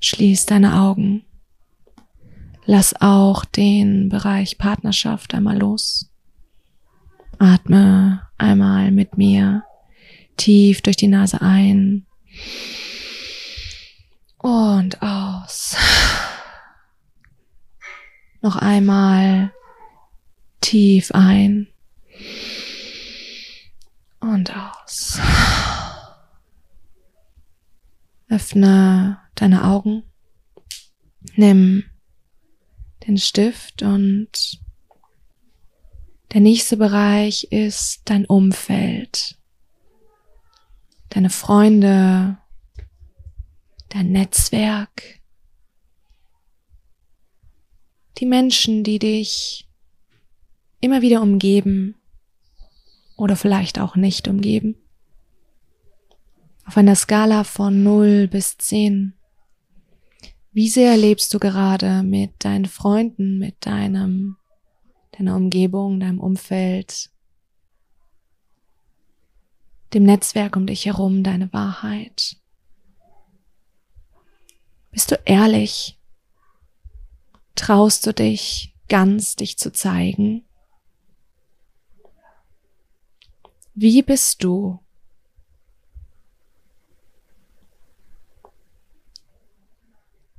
S2: Schließ deine Augen. Lass auch den Bereich Partnerschaft einmal los. Atme einmal mit mir tief durch die Nase ein und aus. Noch einmal tief ein und aus. Öffne deine Augen, nimm den Stift und der nächste Bereich ist dein Umfeld, deine Freunde, dein Netzwerk, die Menschen, die dich immer wieder umgeben oder vielleicht auch nicht umgeben. Auf einer Skala von 0 bis 10. Wie sehr lebst du gerade mit deinen Freunden, mit deinem, deiner Umgebung, deinem Umfeld, dem Netzwerk um dich herum, deine Wahrheit? Bist du ehrlich? Traust du dich, ganz dich zu zeigen? Wie bist du?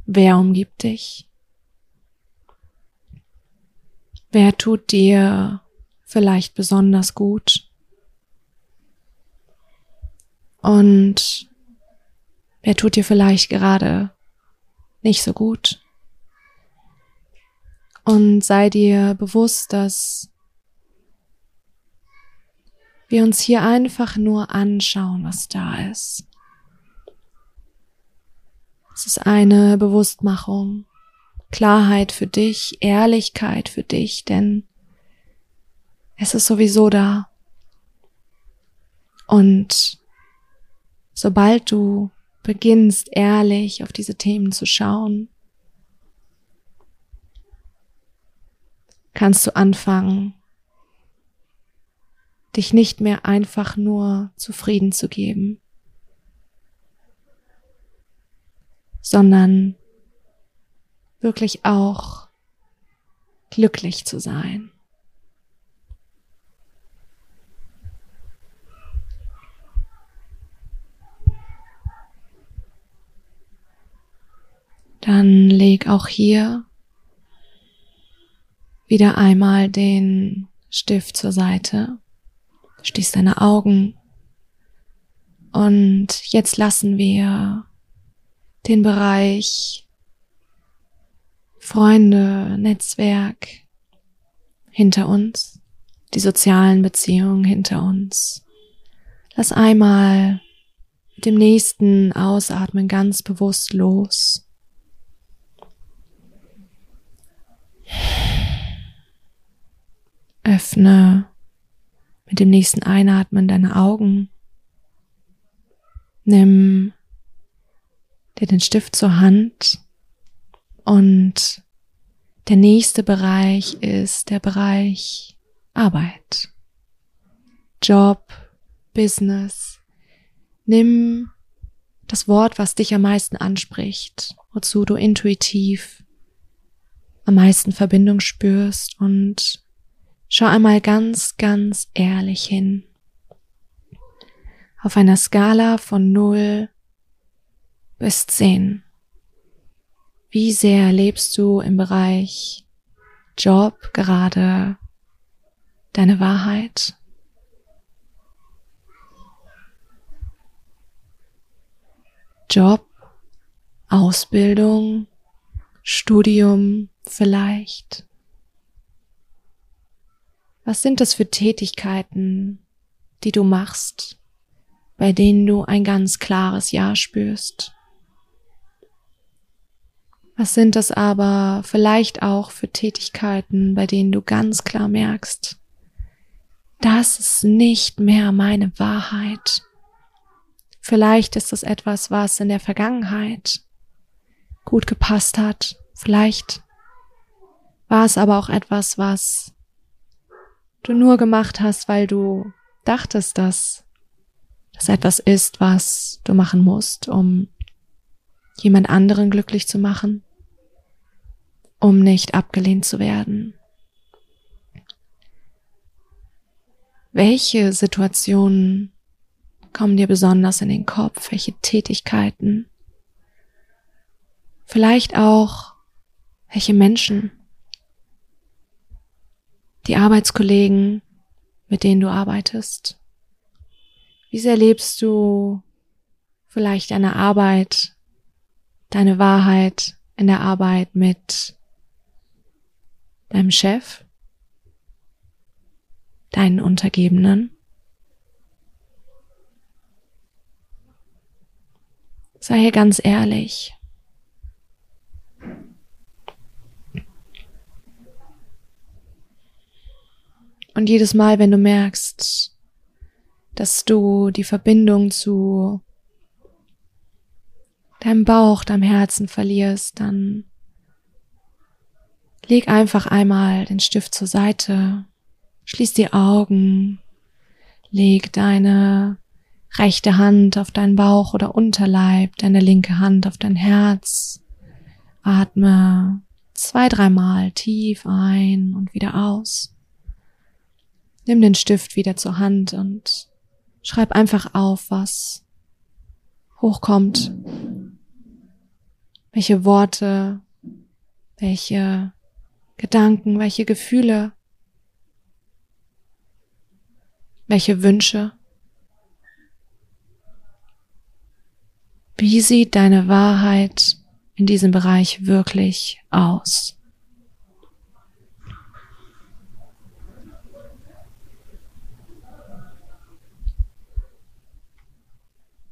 S2: Wer umgibt dich? Wer tut dir vielleicht besonders gut? Und wer tut dir vielleicht gerade nicht so gut? Und sei dir bewusst, dass wir uns hier einfach nur anschauen, was da ist. Es ist eine Bewusstmachung, Klarheit für dich, Ehrlichkeit für dich, denn es ist sowieso da. Und sobald du beginnst, ehrlich auf diese Themen zu schauen, kannst du anfangen, dich nicht mehr einfach nur zufrieden zu geben, sondern wirklich auch glücklich zu sein. Dann leg auch hier wieder einmal den Stift zur Seite Schließ deine Augen. Und jetzt lassen wir den Bereich Freunde, Netzwerk, hinter uns, die sozialen Beziehungen hinter uns. Lass einmal mit dem nächsten Ausatmen ganz bewusst los. Öffne mit dem nächsten Einatmen deine Augen. Nimm dir den Stift zur Hand und der nächste Bereich ist der Bereich Arbeit. Job, Business. Nimm das Wort, was dich am meisten anspricht, wozu du intuitiv am meisten Verbindung spürst und schau einmal ganz, ganz ehrlich hin. Auf einer Skala von 0 bis 10. Wie sehr lebst du im Bereich Job gerade deine Wahrheit? Job, Ausbildung, Studium vielleicht? Was sind das für Tätigkeiten, die du machst, bei denen du ein ganz klares Ja spürst? Was sind das aber vielleicht auch für Tätigkeiten, bei denen du ganz klar merkst, das ist nicht mehr meine Wahrheit. Vielleicht ist es etwas, was in der Vergangenheit gut gepasst hat. Vielleicht war es aber auch etwas, was du nur gemacht hast, weil du dachtest, dass das etwas ist, was du machen musst, um jemand anderen glücklich zu machen, um nicht abgelehnt zu werden. Welche Situationen kommen dir besonders in den Kopf? Welche Tätigkeiten? Vielleicht auch welche Menschen? Die Arbeitskollegen, mit denen du arbeitest? Wie sehr lebst du vielleicht deine Arbeit, deine Wahrheit in der Arbeit mit deinem Chef, deinen Untergebenen? Sei hier ganz ehrlich. Und jedes Mal, wenn du merkst, dass du die Verbindung zu deinem Bauch, deinem Herzen verlierst, dann leg einfach einmal den Stift zur Seite, schließ die Augen, leg deine rechte Hand auf deinen Bauch oder Unterleib, deine linke Hand auf dein Herz. Atme zwei, dreimal tief ein und wieder aus. Nimm den Stift wieder zur Hand und schreib einfach auf, was hochkommt. Welche Worte, welche Gedanken, welche Gefühle, welche Wünsche. Wie sieht deine Wahrheit in diesem Bereich wirklich aus?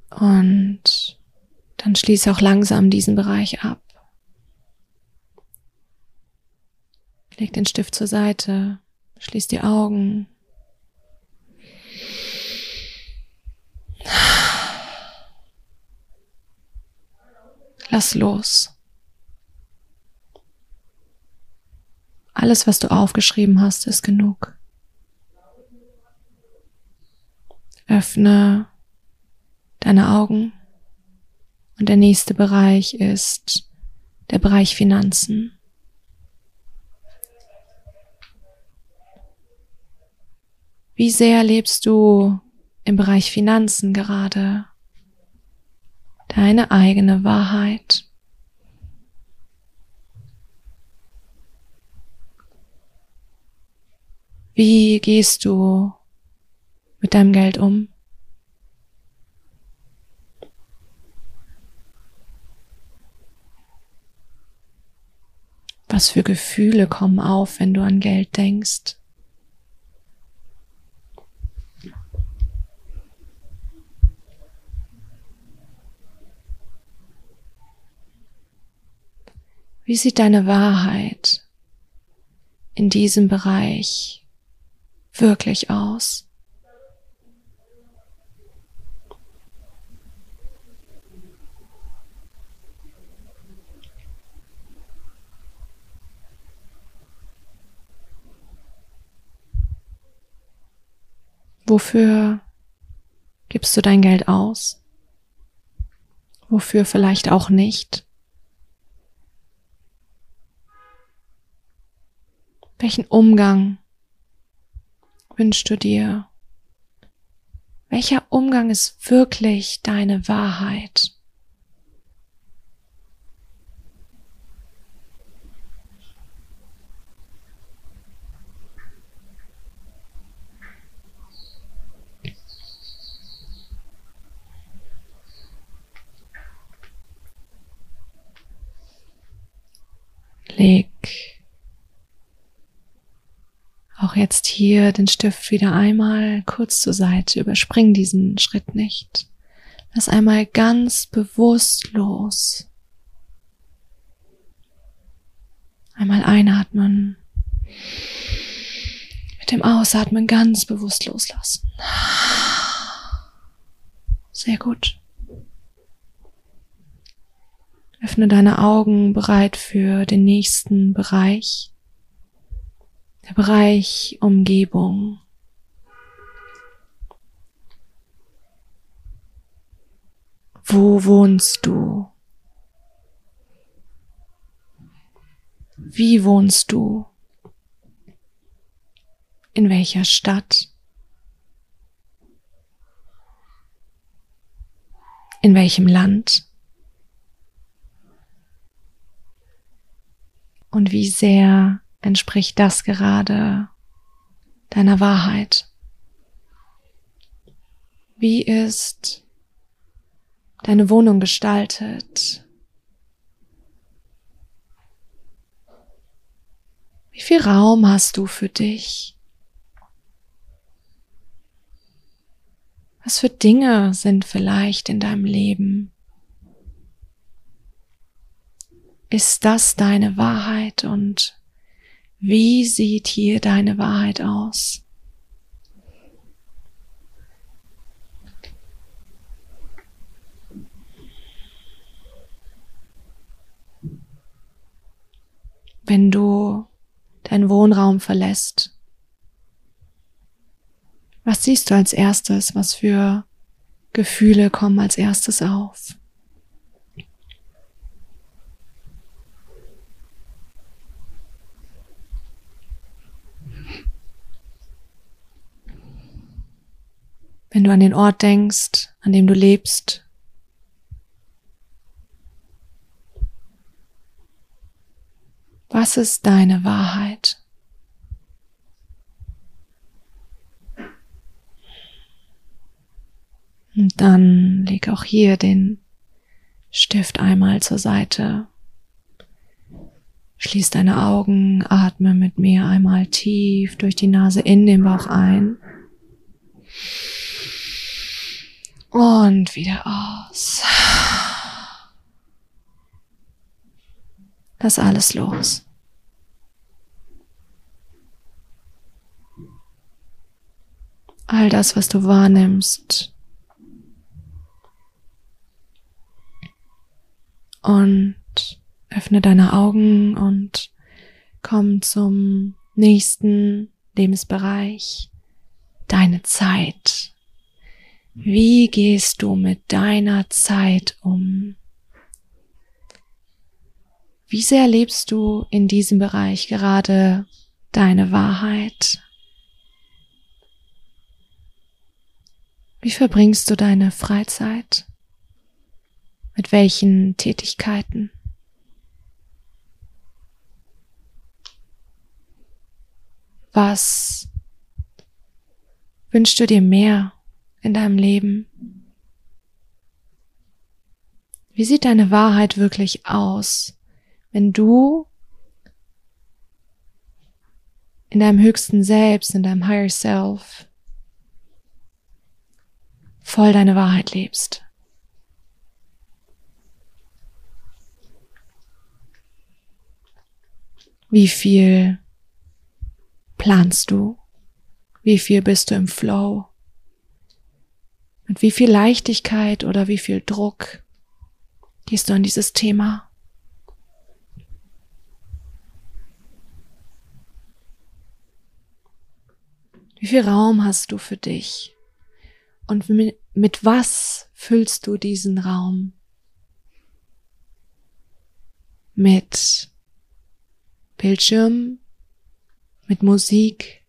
S2: Und dann schließe auch langsam diesen Bereich ab. Leg den Stift zur Seite, schließ die Augen Lass los. Alles, was du aufgeschrieben hast, ist genug. Öffne deine Augen und der nächste Bereich ist der Bereich Finanzen. Wie sehr lebst du im Bereich Finanzen gerade? deine eigene Wahrheit. Wie gehst du mit deinem Geld um? Was für Gefühle kommen auf, wenn du an Geld denkst? Wie sieht deine Wahrheit in diesem Bereich wirklich aus? Wofür gibst du dein Geld aus? Wofür vielleicht auch nicht? Welchen Umgang wünschst du dir? Welcher Umgang ist wirklich deine Wahrheit? Leg auch jetzt hier den Stift wieder einmal kurz zur Seite, überspring diesen Schritt nicht. Lass einmal ganz bewusst los. Einmal einatmen. Mit dem Ausatmen ganz bewusst loslassen. Sehr gut. Öffne deine Augen bereit für den nächsten Bereich. Der Bereich Umgebung. Wo wohnst du? Wie wohnst du? In welcher Stadt? In welchem Land? Und wie sehr entspricht das gerade deiner Wahrheit? Wie ist deine Wohnung gestaltet? Wie viel Raum hast du für dich? Was für Dinge sind vielleicht in deinem Leben? Ist das deine Wahrheit und wie sieht hier deine Wahrheit aus? Wenn du deinen Wohnraum verlässt, was siehst du als erstes? Was für Gefühle kommen als erstes auf? Wenn du an den Ort denkst, an dem du lebst. Was ist deine Wahrheit? Und dann leg auch hier den Stift einmal zur Seite. Schließ deine Augen, atme mit mir einmal tief durch die Nase in den Bauch ein. Und wieder aus. Lass alles los. All das, was du wahrnimmst. Und öffne deine Augen und komm zum nächsten Lebensbereich. Deine Zeit. Wie gehst du mit deiner Zeit um? Wie sehr lebst du in diesem Bereich gerade deine Wahrheit? Wie verbringst du deine Freizeit? Mit welchen Tätigkeiten? Was wünschst du dir mehr in deinem Leben? Wie sieht deine Wahrheit wirklich aus, wenn du in deinem höchsten Selbst, in deinem Higher Self voll deine Wahrheit lebst. Wie viel planst du? Wie viel bist du im Flow? Mit wie viel Leichtigkeit oder wie viel Druck gehst du an dieses Thema? Wie viel Raum hast du für dich? Und mit, mit was füllst du diesen Raum? Mit Bildschirm, mit Musik,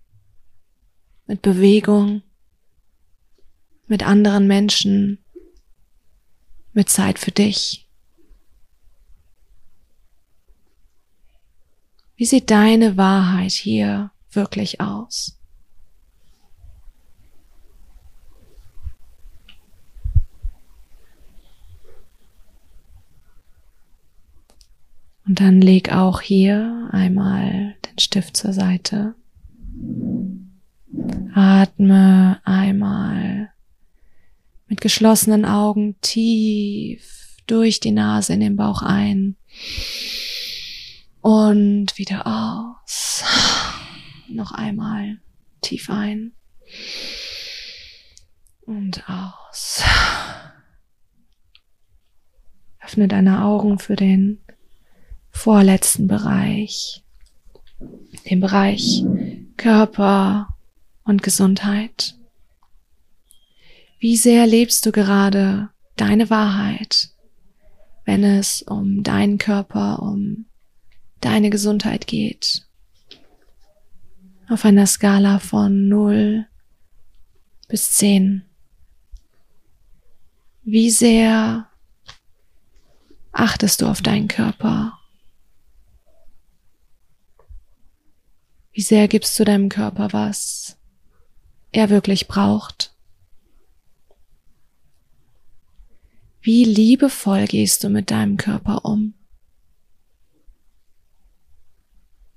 S2: mit Bewegung, mit anderen Menschen, mit Zeit für dich. Wie sieht deine Wahrheit hier wirklich aus? Und dann leg auch hier einmal den Stift zur Seite. Atme einmal mit geschlossenen Augen tief durch die Nase in den Bauch ein und wieder aus. Noch einmal tief ein und aus. Öffne deine Augen für den vorletzten Bereich, den Bereich Körper und Gesundheit. Wie sehr lebst du gerade deine Wahrheit, wenn es um deinen Körper, um deine Gesundheit geht? Auf einer Skala von 0 bis 10. Wie sehr achtest du auf deinen Körper? Wie sehr gibst du deinem Körper, was er wirklich braucht? Wie liebevoll gehst du mit deinem Körper um?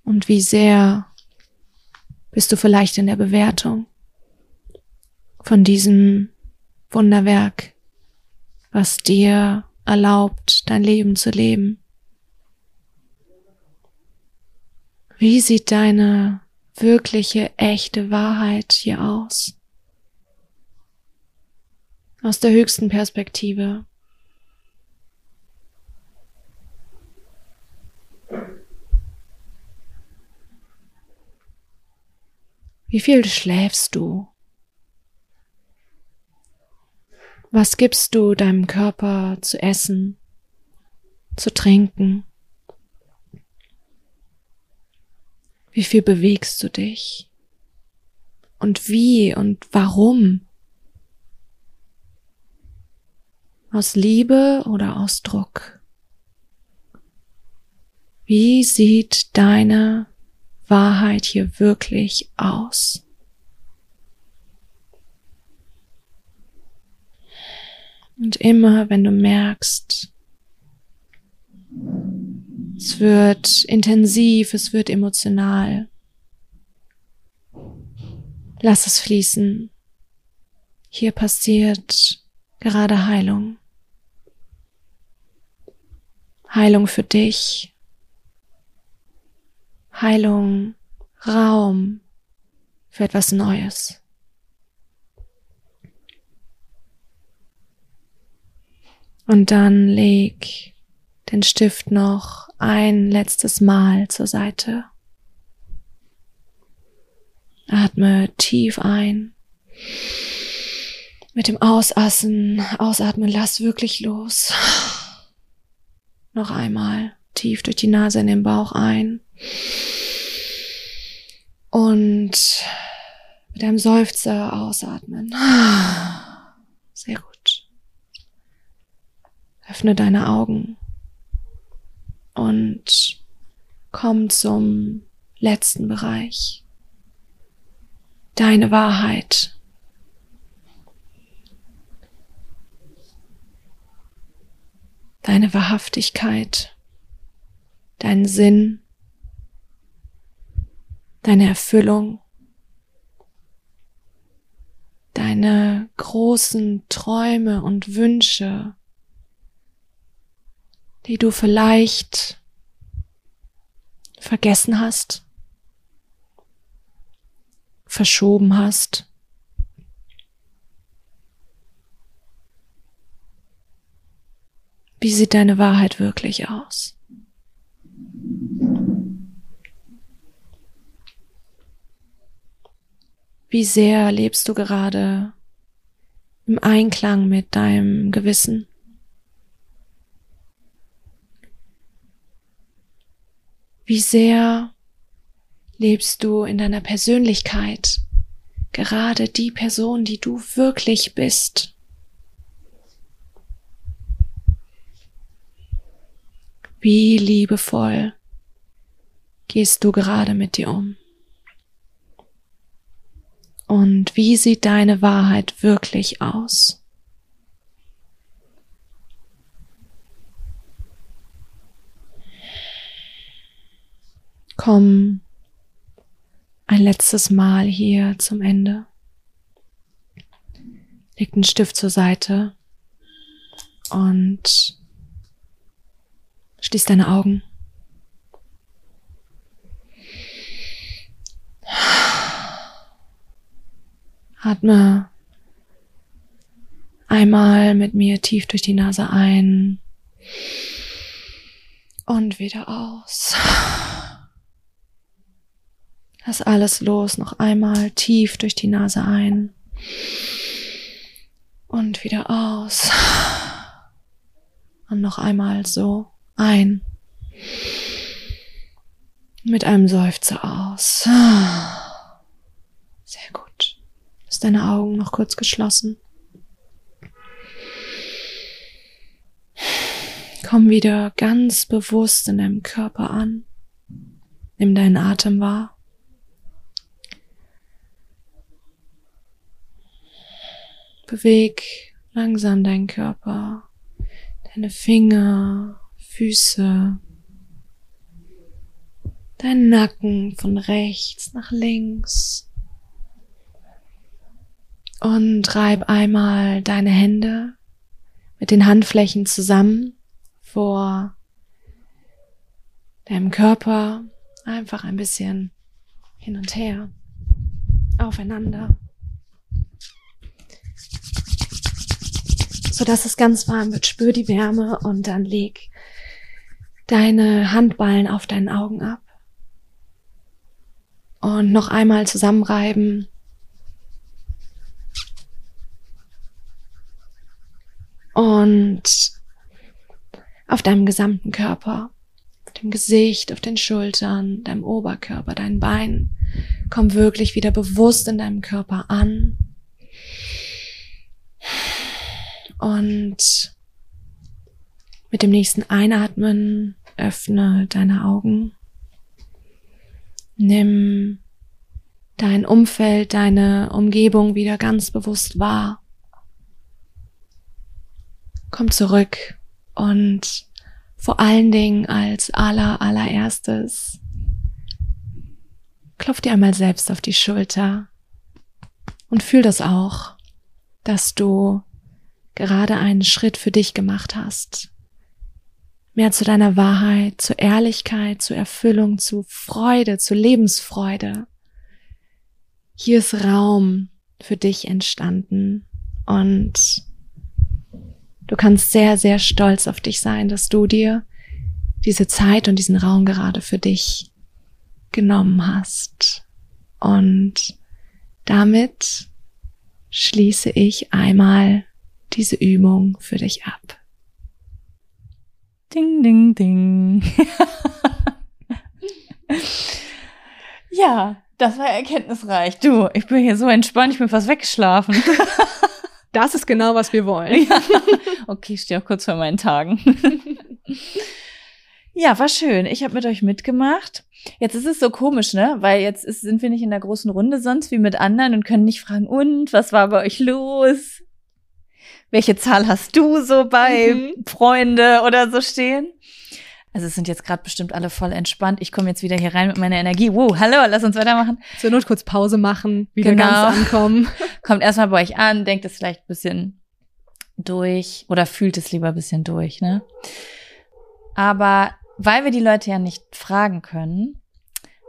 S2: Und wie sehr bist du vielleicht in der Bewertung von diesem Wunderwerk, was dir erlaubt, dein Leben zu leben? Wie sieht deine wirkliche, echte Wahrheit hier aus? Aus der höchsten Perspektive. Wie viel schläfst du? Was gibst du deinem Körper zu essen, zu trinken? Wie viel bewegst du dich? Und wie und warum? Aus Liebe oder aus Druck? Wie sieht deine Wahrheit hier wirklich aus? Und immer wenn du merkst, es wird intensiv, es wird emotional. Lass es fließen. Hier passiert gerade Heilung. Heilung für dich. Heilung, Raum für etwas Neues. Und dann leg den Stift noch ein letztes Mal zur Seite. Atme tief ein. Mit dem Ausassen, ausatmen, lass wirklich los. Noch einmal tief durch die Nase in den Bauch ein. Und mit einem Seufzer ausatmen. Sehr gut. Öffne deine Augen und komm zum letzten Bereich. Deine Wahrheit. Deine Wahrhaftigkeit. Dein Sinn. Deine Erfüllung, deine großen Träume und Wünsche, die du vielleicht vergessen hast, verschoben hast. Wie sieht deine Wahrheit wirklich aus? Wie sehr lebst du gerade im Einklang mit deinem Gewissen? Wie sehr lebst du in deiner Persönlichkeit gerade die Person, die du wirklich bist? Wie liebevoll gehst du gerade mit dir um? Und wie sieht deine Wahrheit wirklich aus? Komm ein letztes Mal hier zum Ende. Leg den Stift zur Seite und schließ deine Augen. Atme einmal mit mir tief durch die Nase ein und wieder aus. Lass alles los, noch einmal tief durch die Nase ein und wieder aus. Und noch einmal so ein. Mit einem Seufzer aus. Sehr gut. Lass deine Augen noch kurz geschlossen. Komm wieder ganz bewusst in deinem Körper an. Nimm deinen Atem wahr. Beweg langsam deinen Körper, deine Finger, Füße, deinen Nacken von rechts nach links. Und reib einmal deine Hände mit den Handflächen zusammen vor deinem Körper. Einfach ein bisschen hin und her, aufeinander. So dass es ganz warm wird. Spür die Wärme und dann leg deine Handballen auf deinen Augen ab. Und noch einmal zusammenreiben und auf deinem gesamten Körper, dem Gesicht, auf den Schultern, deinem Oberkörper, deinen Beinen. Komm wirklich wieder bewusst in deinem Körper an. Und mit dem nächsten Einatmen öffne deine Augen. Nimm dein Umfeld, deine Umgebung wieder ganz bewusst wahr. Komm zurück und vor allen Dingen als aller, allererstes klopf dir einmal selbst auf die Schulter und fühl das auch, dass du gerade einen Schritt für dich gemacht hast. Mehr zu deiner Wahrheit, zu Ehrlichkeit, zu Erfüllung, zu Freude, zu Lebensfreude. Hier ist Raum für dich entstanden und Du kannst sehr, sehr stolz auf dich sein, dass du dir diese Zeit und diesen Raum gerade für dich genommen hast. Und damit schließe ich einmal diese Übung für dich ab.
S1: Ding, ding, ding. ja, das war erkenntnisreich. Du, ich bin hier so entspannt, ich bin fast weggeschlafen. [LAUGHS]
S2: Das ist genau, was wir wollen. [LAUGHS]
S1: Okay, ich stehe auch kurz vor meinen Tagen. [LAUGHS] ja, war schön. Ich habe mit euch mitgemacht. Jetzt ist es so komisch, ne? Weil jetzt ist, sind wir nicht in der großen Runde sonst wie mit anderen und können nicht fragen, und was war bei euch los? Welche Zahl hast du so bei mhm. Freunde oder so stehen? Also es sind jetzt gerade bestimmt alle voll entspannt. Ich komme jetzt wieder hier rein mit meiner Energie. Wow, hallo, lass uns weitermachen.
S2: Zur Not kurz Pause machen, wieder
S1: Genau.
S2: ganz ankommen. [LAUGHS]
S1: Kommt erstmal bei euch an, denkt es vielleicht ein bisschen durch oder fühlt es lieber ein bisschen durch, ne? Aber weil wir die Leute ja nicht fragen können,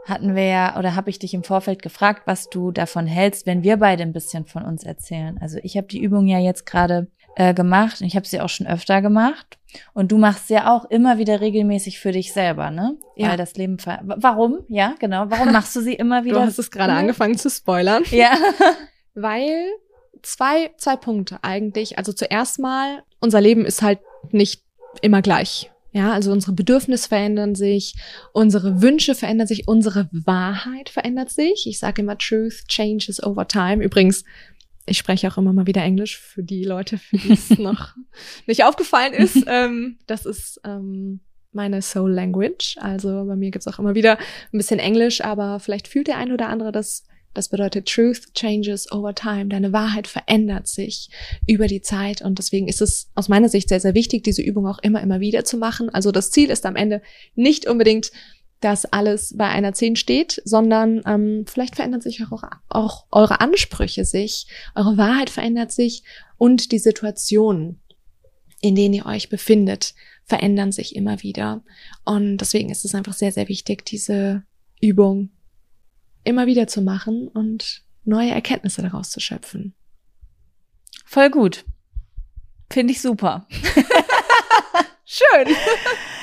S1: hatten wir ja, oder habe ich dich im Vorfeld gefragt, was du davon hältst, wenn wir beide ein bisschen von uns erzählen. Also ich habe die Übung ja jetzt gerade äh, gemacht und ich habe sie auch schon öfter gemacht. Und du machst sie ja auch immer wieder regelmäßig für dich selber, ne?
S2: Ja.
S1: Weil das Leben ver Warum? Ja, genau. Warum machst du sie immer [LAUGHS] wieder?
S2: Du hast es gerade angefangen zu spoilern.
S1: Ja. [LAUGHS] [LAUGHS]
S2: Weil zwei, zwei Punkte eigentlich. Also zuerst mal, unser Leben ist halt nicht immer gleich. Ja, also unsere Bedürfnisse verändern sich, unsere Wünsche verändern sich, unsere Wahrheit verändert sich. Ich sage immer, Truth changes over time. Übrigens, ich spreche auch immer mal wieder Englisch für die Leute, für die es [LAUGHS] noch nicht aufgefallen ist. ähm, das ist ähm, meine Soul Language. Also bei mir gibt's auch immer wieder ein bisschen Englisch, aber vielleicht fühlt der ein oder andere das das bedeutet, Truth changes over time. Deine Wahrheit verändert sich über die Zeit. Und deswegen ist es aus meiner Sicht sehr, sehr wichtig, diese Übung auch immer, immer wieder zu machen. Also das Ziel ist am Ende nicht unbedingt, dass alles bei einer 10 steht, sondern ähm, vielleicht verändern sich auch, auch eure Ansprüche sich, eure Wahrheit verändert sich und die Situationen, in denen ihr euch befindet, verändern sich immer wieder. Und deswegen ist es einfach sehr, sehr wichtig, diese Übung immer wieder zu machen und neue Erkenntnisse daraus zu schöpfen.
S1: Voll gut. Finde ich super. [LAUGHS]
S2: Schön. [LAUGHS]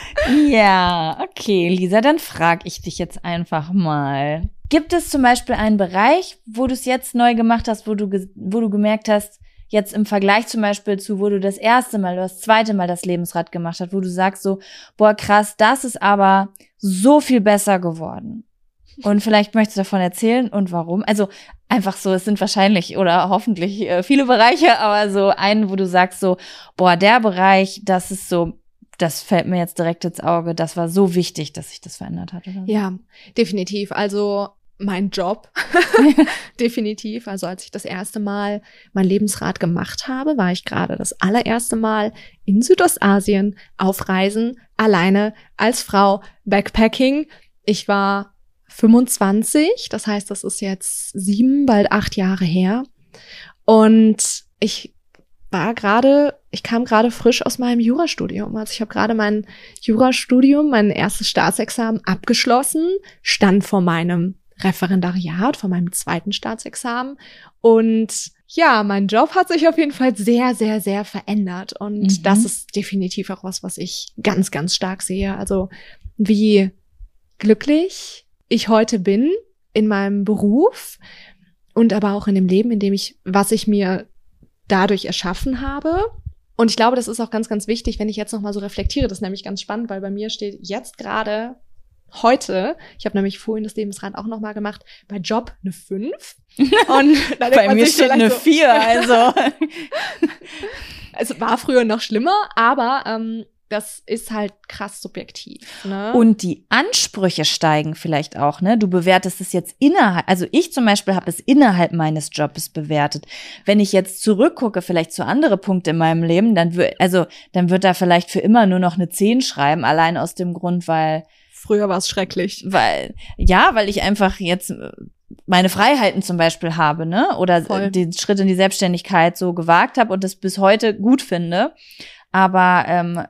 S1: Ja, okay, Lisa, dann frag ich dich jetzt einfach mal. Gibt es zum Beispiel einen Bereich, wo du es jetzt neu gemacht hast, wo du, wo du gemerkt hast, jetzt im Vergleich zum Beispiel zu, wo du das erste Mal oder das zweite Mal das Lebensrad gemacht hast, wo du sagst so, boah, krass, das ist aber so viel besser geworden. Und vielleicht möchtest du davon erzählen und warum. Also einfach so, es sind wahrscheinlich oder hoffentlich äh, viele Bereiche, aber so einen, wo du sagst so, boah, der Bereich, das ist so, das fällt mir jetzt direkt ins Auge, das war so wichtig, dass sich das verändert hat. Oder.
S2: Ja, definitiv. Also mein Job, [LAUGHS] [LAUGHS] definitiv. Also als ich das erste Mal mein Lebensrad gemacht habe, war ich gerade das allererste Mal in Südostasien auf Reisen, alleine, als Frau, Backpacking. Ich war 25, das heißt, das ist jetzt sieben, bald acht Jahre her. Und ich war gerade, ich kam gerade frisch aus meinem Jurastudium. Also ich habe gerade mein Jurastudium, mein erstes Staatsexamen abgeschlossen, stand vor meinem Referendariat, vor meinem zweiten Staatsexamen. Und ja, mein Job hat sich auf jeden Fall sehr, sehr, sehr verändert. Und
S1: Mhm.
S2: das ist definitiv auch was, was ich ganz, ganz stark sehe. Also wie glücklich ich heute bin in meinem Beruf und aber auch in dem Leben, in dem ich, was ich mir dadurch erschaffen habe. Und ich glaube, das ist auch ganz, ganz wichtig, wenn ich jetzt nochmal so reflektiere. Das ist nämlich ganz spannend, weil bei mir steht jetzt gerade heute, ich habe nämlich vorhin das Lebensrad auch nochmal gemacht, bei Job eine 5. [LAUGHS] Und
S1: Bei mir steht eine
S2: so,
S1: 4, also. [LAUGHS]
S2: Es war früher noch schlimmer, aber ähm, das ist halt krass subjektiv. Ne?
S1: Und die Ansprüche steigen vielleicht auch, ne? Du bewertest es jetzt innerhalb, also ich zum Beispiel habe es innerhalb meines Jobs bewertet. Wenn ich jetzt zurückgucke, vielleicht zu andere Punkte in meinem Leben, dann wird, also, dann wird da vielleicht für immer nur noch eine 10 schreiben, allein aus dem Grund, weil,
S2: früher war es schrecklich.
S1: weil, ja, weil ich einfach jetzt äh, meine Freiheiten zum Beispiel habe, ne? Oder
S2: Voll.
S1: den Schritt in die Selbstständigkeit so gewagt habe und das bis heute gut finde. Aber ähm,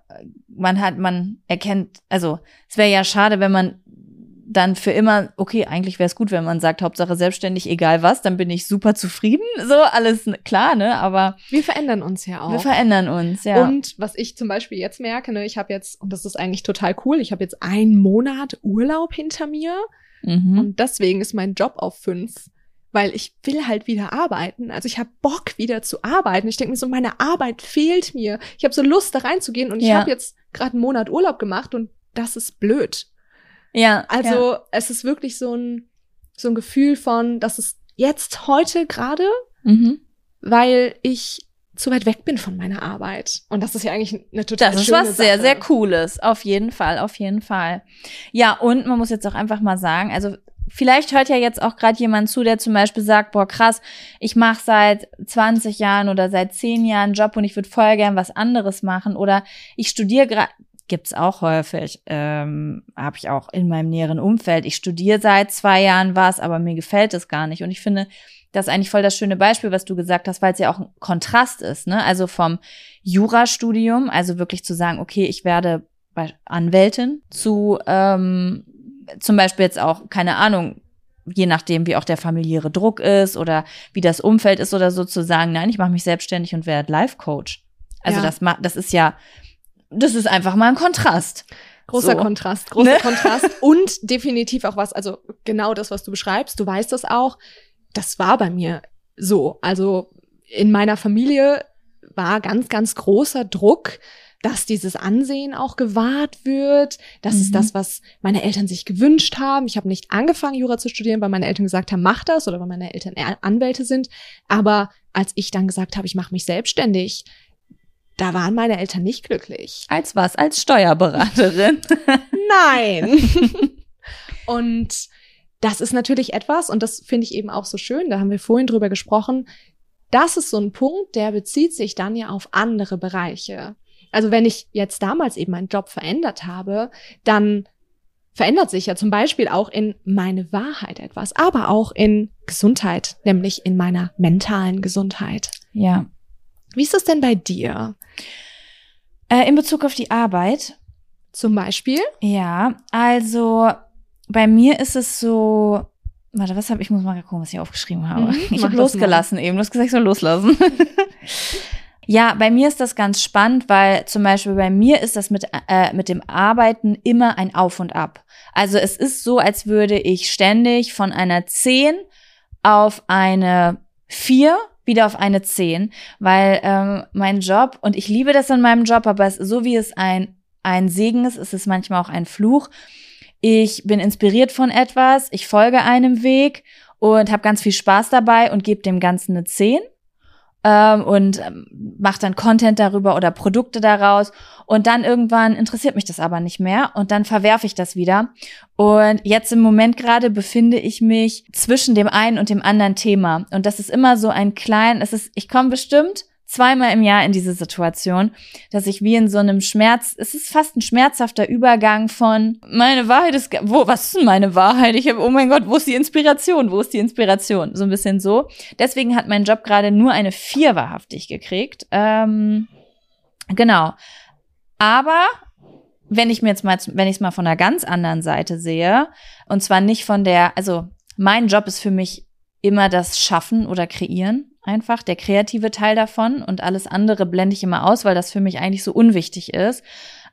S1: man hat, man erkennt, also es wäre ja schade, wenn man dann für immer, okay, eigentlich wäre es gut, wenn man sagt, Hauptsache selbstständig, egal was, dann bin ich super zufrieden. So, alles klar, ne? Aber
S2: Wir verändern uns ja auch.
S1: wir verändern uns, ja.
S2: Und was ich zum Beispiel jetzt merke, ne, ich habe jetzt, und das ist eigentlich total cool, ich habe jetzt einen Monat Urlaub hinter mir
S1: mhm.
S2: und deswegen ist mein Job auf fünf, weil ich will halt wieder arbeiten. Also ich habe Bock wieder zu arbeiten. Ich denke mir so, meine Arbeit fehlt mir. Ich habe so Lust da reinzugehen und ich
S1: Ja.
S2: habe jetzt gerade einen Monat Urlaub gemacht und das ist blöd.
S1: ja,
S2: Also
S1: ja.
S2: es ist wirklich so ein so ein Gefühl von, dass es jetzt heute gerade,
S1: Mhm.
S2: weil ich zu weit weg bin von meiner Arbeit. Und das ist ja eigentlich eine total
S1: Das ist
S2: schöne
S1: was sehr,
S2: Sache.
S1: sehr Cooles. Auf jeden Fall, auf jeden Fall. Ja, und man muss jetzt auch einfach mal sagen, also vielleicht hört ja jetzt auch gerade jemand zu, der zum Beispiel sagt, boah, krass, ich mache seit 20 Jahren oder seit 10 Jahren Job und ich würde voll gern was anderes machen oder ich studiere gerade gibt's auch häufig. Ähm, Habe ich auch in meinem näheren Umfeld. Ich studiere seit zwei Jahren was, aber mir gefällt es gar nicht. Und ich finde, das ist eigentlich voll das schöne Beispiel, was du gesagt hast, weil es ja auch ein Kontrast ist. Ne? Also vom Jurastudium, also wirklich zu sagen, okay, ich werde Anwältin zu ähm, zum Beispiel jetzt auch, keine Ahnung, je nachdem, wie auch der familiäre Druck ist oder wie das Umfeld ist oder so zu sagen, nein, ich mache mich selbstständig und werde Life-Coach. Also ja. das, das ist ja, das ist einfach mal ein Kontrast.
S2: Großer so. Kontrast, großer ne? Kontrast [LAUGHS] und definitiv auch was, also genau das, was du beschreibst, du weißt das auch, das war bei mir so. Also in meiner Familie war ganz, ganz großer Druck, dass dieses Ansehen auch gewahrt wird. Das mhm. ist das, was meine Eltern sich gewünscht haben. Ich habe nicht angefangen, Jura zu studieren, weil meine Eltern gesagt haben, mach das oder weil meine Eltern Anwälte sind. Aber als ich dann gesagt habe, ich mache mich selbstständig, da waren meine Eltern nicht glücklich.
S1: Als was? Als Steuerberaterin? [LAUGHS]
S2: Nein. und das ist natürlich etwas, und das finde ich eben auch so schön, da haben wir vorhin drüber gesprochen, das ist so ein Punkt, der bezieht sich dann ja auf andere Bereiche. Also wenn ich jetzt damals eben meinen Job verändert habe, dann verändert sich ja zum Beispiel auch in meine Wahrheit etwas, aber auch in Gesundheit, nämlich in meiner mentalen Gesundheit.
S1: Ja.
S2: Wie ist das denn bei dir?
S1: Äh, in Bezug auf die Arbeit.
S2: Zum Beispiel?
S1: Ja, also bei mir ist es so, warte, was habe ich muss mal gucken, was ich aufgeschrieben habe. Mhm, ich habe losgelassen eben, du hast gesagt, ich soll loslassen. [LAUGHS] Ja, bei mir ist das ganz spannend, weil zum Beispiel bei mir ist das mit, äh, mit dem Arbeiten immer ein Auf und Ab. Also es ist so, als würde ich ständig von einer 10 auf eine 4 wieder auf eine 10, weil ähm, mein Job, und ich liebe das in meinem Job, aber es, so wie es ein, ein Segen ist, ist es manchmal auch ein Fluch. Ich bin inspiriert von etwas, ich folge einem Weg und habe ganz viel Spaß dabei und gebe dem Ganzen eine 10 ähm, und ähm, mache dann Content darüber oder Produkte daraus. Und dann irgendwann interessiert mich das aber nicht mehr und dann verwerfe ich das wieder. Und jetzt im Moment gerade befinde ich mich zwischen dem einen und dem anderen Thema. Und das ist immer so ein klein, es ist, ich komme bestimmt zweimal im Jahr in diese Situation, dass ich wie in so einem Schmerz, es ist fast ein schmerzhafter Übergang von meine Wahrheit ist, wo, was ist denn meine Wahrheit? Ich habe, oh mein Gott, wo ist die Inspiration? Wo ist die Inspiration? So ein bisschen so. Deswegen hat mein Job gerade nur eine vier wahrhaftig gekriegt. Ähm, genau. Aber wenn ich mir jetzt mal, wenn ich es mal von einer ganz anderen Seite sehe, und zwar nicht von der, also mein Job ist für mich immer das Schaffen oder Kreieren einfach, der kreative Teil davon und alles andere blende ich immer aus, weil das für mich eigentlich so unwichtig ist.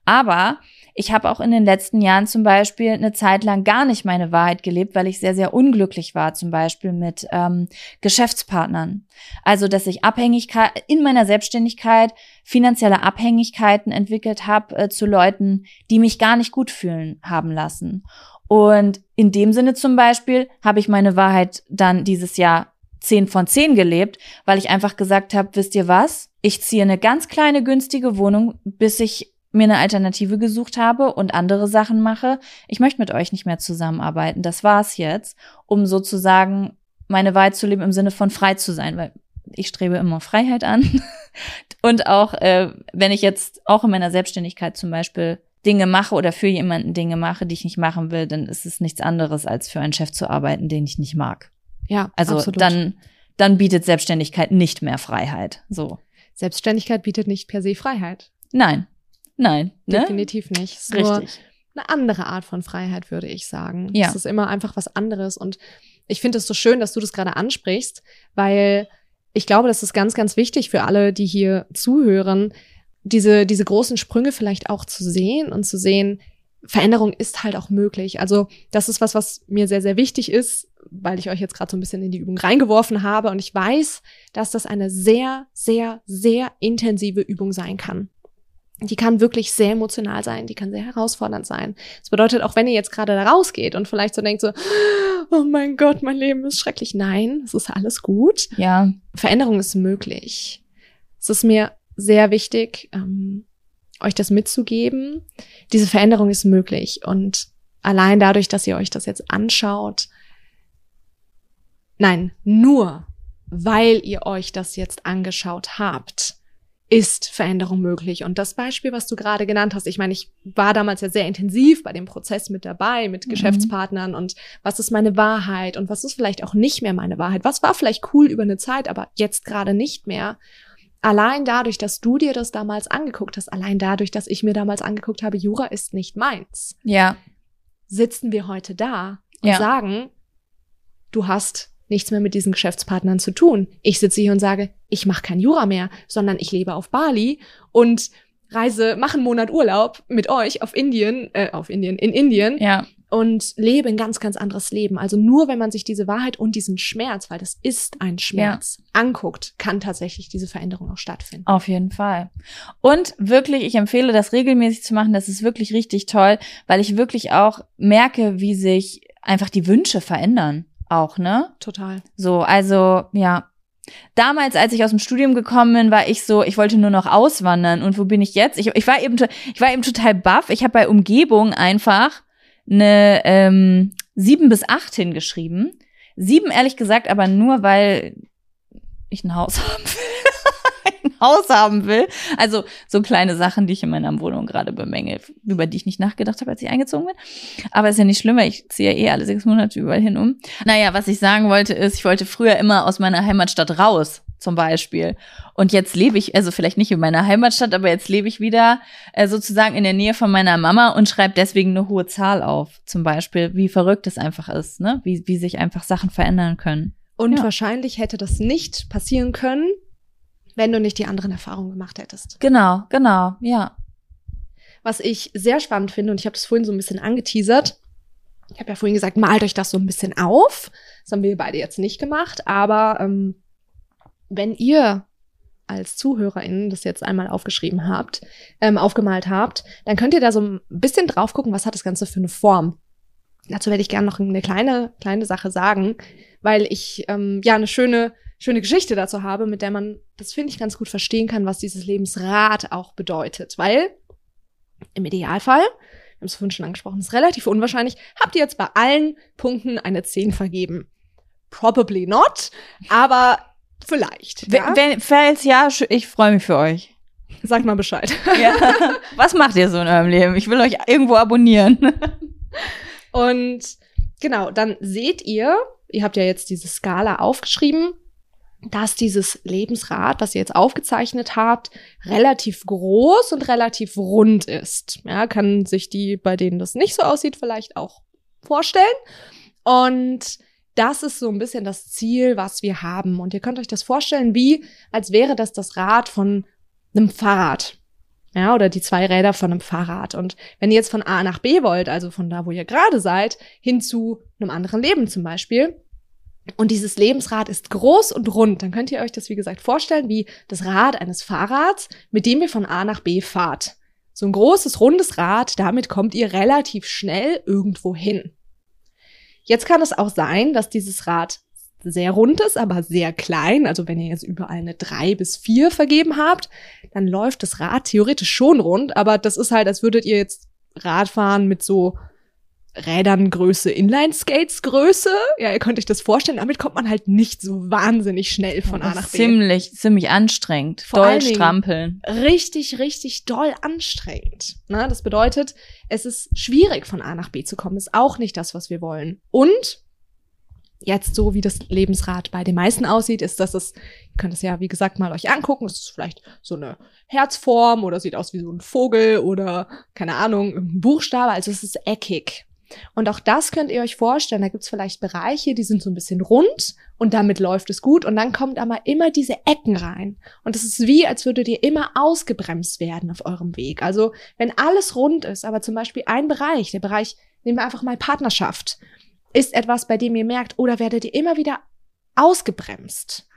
S1: Aber ich habe auch in den letzten Jahren zum Beispiel eine Zeit lang gar nicht meine Wahrheit gelebt, weil ich sehr, sehr unglücklich war, zum Beispiel mit ähm, Geschäftspartnern. Also, dass ich Abhängigkeit in meiner Selbstständigkeit finanzielle Abhängigkeiten entwickelt habe äh, zu Leuten, die mich gar nicht gut fühlen haben lassen. Und in dem Sinne zum Beispiel habe ich meine Wahrheit dann dieses Jahr 10 von 10 gelebt, weil ich einfach gesagt habe, wisst ihr was? Ich ziehe eine ganz kleine günstige Wohnung, bis ich mir eine Alternative gesucht habe und andere Sachen mache. Ich möchte mit euch nicht mehr zusammenarbeiten. Das war's jetzt, um sozusagen meine Wahrheit zu leben im Sinne von frei zu sein, weil ich strebe immer Freiheit an. [LAUGHS] und auch, äh, wenn ich jetzt auch in meiner Selbstständigkeit zum Beispiel Dinge mache oder für jemanden Dinge mache, die ich nicht machen will, dann ist es nichts anderes, als für einen Chef zu arbeiten, den ich nicht mag.
S2: Ja,
S1: also absolut. dann dann bietet Selbstständigkeit nicht mehr Freiheit. So.
S2: Selbstständigkeit bietet nicht per se Freiheit.
S1: Nein, nein,
S2: ne? definitiv nicht.
S1: Ist Richtig.
S2: Eine andere Art von Freiheit, würde ich sagen.
S1: Ja.
S2: Es ist immer einfach was anderes. Und ich finde es so schön, dass du das gerade ansprichst, weil ich glaube, das ist ganz, ganz wichtig für alle, die hier zuhören, diese, diese großen Sprünge vielleicht auch zu sehen und zu sehen, Veränderung ist halt auch möglich. Also das ist was, was mir sehr, sehr wichtig ist, weil ich euch jetzt gerade so ein bisschen in die Übung reingeworfen habe und ich weiß, dass das eine sehr, sehr, sehr intensive Übung sein kann. Die kann wirklich sehr emotional sein, die kann sehr herausfordernd sein. Das bedeutet, auch wenn ihr jetzt gerade da rausgeht und vielleicht so denkt so, oh mein Gott, mein Leben ist schrecklich. Nein, es ist alles gut.
S1: Ja.
S2: Veränderung ist möglich. Es ist mir sehr wichtig, ähm, euch das mitzugeben. Diese Veränderung ist möglich und allein dadurch, dass ihr euch das jetzt anschaut, nein, nur weil ihr euch das jetzt angeschaut habt, ist Veränderung möglich. Und das Beispiel, was du gerade genannt hast, ich meine, ich war damals ja sehr intensiv bei dem Prozess mit dabei, mit mhm. Geschäftspartnern und was ist meine Wahrheit und was ist vielleicht auch nicht mehr meine Wahrheit. Was war vielleicht cool über eine Zeit, aber jetzt gerade nicht mehr. Allein dadurch, dass du dir das damals angeguckt hast, allein dadurch, dass ich mir damals angeguckt habe, Jura ist nicht meins.
S1: Ja.
S2: Sitzen wir heute da und
S1: ja.
S2: sagen, du hast nichts mehr mit diesen Geschäftspartnern zu tun. Ich sitze hier und sage, ich mache kein Jura mehr, sondern ich lebe auf Bali und reise, mache einen Monat Urlaub mit euch auf Indien, äh, auf Indien, in Indien.
S1: Ja.
S2: Und lebe ein ganz, ganz anderes Leben. Also nur wenn man sich diese Wahrheit und diesen Schmerz, weil das ist ein Schmerz, ja. anguckt, kann tatsächlich diese Veränderung auch stattfinden.
S1: Auf jeden Fall. Und wirklich, ich empfehle das regelmäßig zu machen. Das ist wirklich richtig toll, weil ich wirklich auch merke, wie sich einfach die Wünsche verändern auch, ne?
S2: Total.
S1: So, also, ja. Damals, als ich aus dem Studium gekommen bin, war ich so, ich wollte nur noch auswandern. Und wo bin ich jetzt? Ich, ich war eben, ich war eben total baff. Ich habe bei Umgebung einfach eine ähm, sieben bis acht hingeschrieben. Sieben, ehrlich gesagt, aber nur, weil ich ein Haus [LAUGHS] haben will. Haus haben will. Also so kleine Sachen, die ich in meiner Wohnung gerade bemängel, über die ich nicht nachgedacht habe, als ich eingezogen bin. Aber ist ja nicht schlimm, weil ich ziehe ja eh alle sechs Monate überall hin um. Naja, was ich sagen wollte ist, ich wollte früher immer aus meiner Heimatstadt raus zum Beispiel. Und jetzt lebe ich, also vielleicht nicht in meiner Heimatstadt, aber jetzt lebe ich wieder äh, sozusagen in der Nähe von meiner Mama und schreibe deswegen eine hohe Zahl auf. Zum Beispiel, wie verrückt es einfach ist, ne? Wie, wie sich einfach Sachen verändern können.
S2: Und ja. wahrscheinlich hätte das nicht passieren können, wenn du nicht die anderen Erfahrungen gemacht hättest.
S1: Genau, genau, ja.
S2: Was ich sehr spannend finde, und ich habe das vorhin so ein bisschen angeteasert, ich habe ja vorhin gesagt, malt euch das so ein bisschen auf. Das haben wir beide jetzt nicht gemacht, aber ähm, wenn ihr als ZuhörerInnen das jetzt einmal aufgeschrieben habt, ähm, aufgemalt habt, dann könnt ihr da so ein bisschen drauf gucken, was hat das Ganze für eine Form. Dazu werde ich gerne noch eine kleine, kleine Sache sagen, weil ich ähm, ja eine schöne schöne Geschichte dazu habe, mit der man, das finde ich, ganz gut verstehen kann, was dieses Lebensrad auch bedeutet. Weil im Idealfall, wir haben es vorhin schon angesprochen, ist relativ unwahrscheinlich, habt ihr jetzt bei allen Punkten eine 10 vergeben. Probably not, aber vielleicht.
S1: Ja? Wenn, falls ja, ich freue mich für euch.
S2: Sag mal Bescheid. [LAUGHS]
S1: Ja. Was macht ihr so in eurem Leben? Ich will euch irgendwo abonnieren.
S2: Und genau, dann seht ihr, ihr habt ja jetzt diese Skala aufgeschrieben, dass dieses Lebensrad, was ihr jetzt aufgezeichnet habt, relativ groß und relativ rund ist. Ja, kann sich die, bei denen das nicht so aussieht, vielleicht auch vorstellen. Und das ist so ein bisschen das Ziel, was wir haben. Und ihr könnt euch das vorstellen, wie, als wäre das das Rad von einem Fahrrad. Ja, oder die zwei Räder von einem Fahrrad. Und wenn ihr jetzt von A nach B wollt, also von da, wo ihr gerade seid, hin zu einem anderen Leben zum Beispiel, und dieses Lebensrad ist groß und rund. Dann könnt ihr euch das, wie gesagt, vorstellen wie das Rad eines Fahrrads, mit dem ihr von A nach B fahrt. So ein großes, rundes Rad, damit kommt ihr relativ schnell irgendwo hin. Jetzt kann es auch sein, dass dieses Rad sehr rund ist, aber sehr klein. Also wenn ihr jetzt überall eine drei bis vier vergeben habt, dann läuft das Rad theoretisch schon rund, aber das ist halt, als würdet ihr jetzt Radfahren mit so Rädern Größe, Inline-Skates Größe. Ja, ihr könnt euch das vorstellen. Damit kommt man halt nicht so wahnsinnig schnell von A nach
S1: B. Ziemlich, ziemlich anstrengend. Vor doll strampeln.
S2: Richtig, richtig doll anstrengend. Na, das bedeutet, es ist schwierig von A nach B zu kommen. Ist auch nicht das, was wir wollen. Und jetzt so wie das Lebensrad bei den meisten aussieht, ist, dass es, ihr könnt es ja, wie gesagt, mal euch angucken, es ist vielleicht so eine Herzform oder sieht aus wie so ein Vogel oder, keine Ahnung, ein Buchstabe, also es ist eckig. Und auch das könnt ihr euch vorstellen. Da gibt's vielleicht Bereiche, die sind so ein bisschen rund und damit läuft es gut. Und dann kommt aber immer diese Ecken rein. Und es ist wie, als würdet ihr immer ausgebremst werden auf eurem Weg. Also wenn alles rund ist, aber zum Beispiel ein Bereich, der Bereich, nehmen wir einfach mal Partnerschaft, ist etwas, bei dem ihr merkt, oder werdet ihr immer wieder ausgebremst,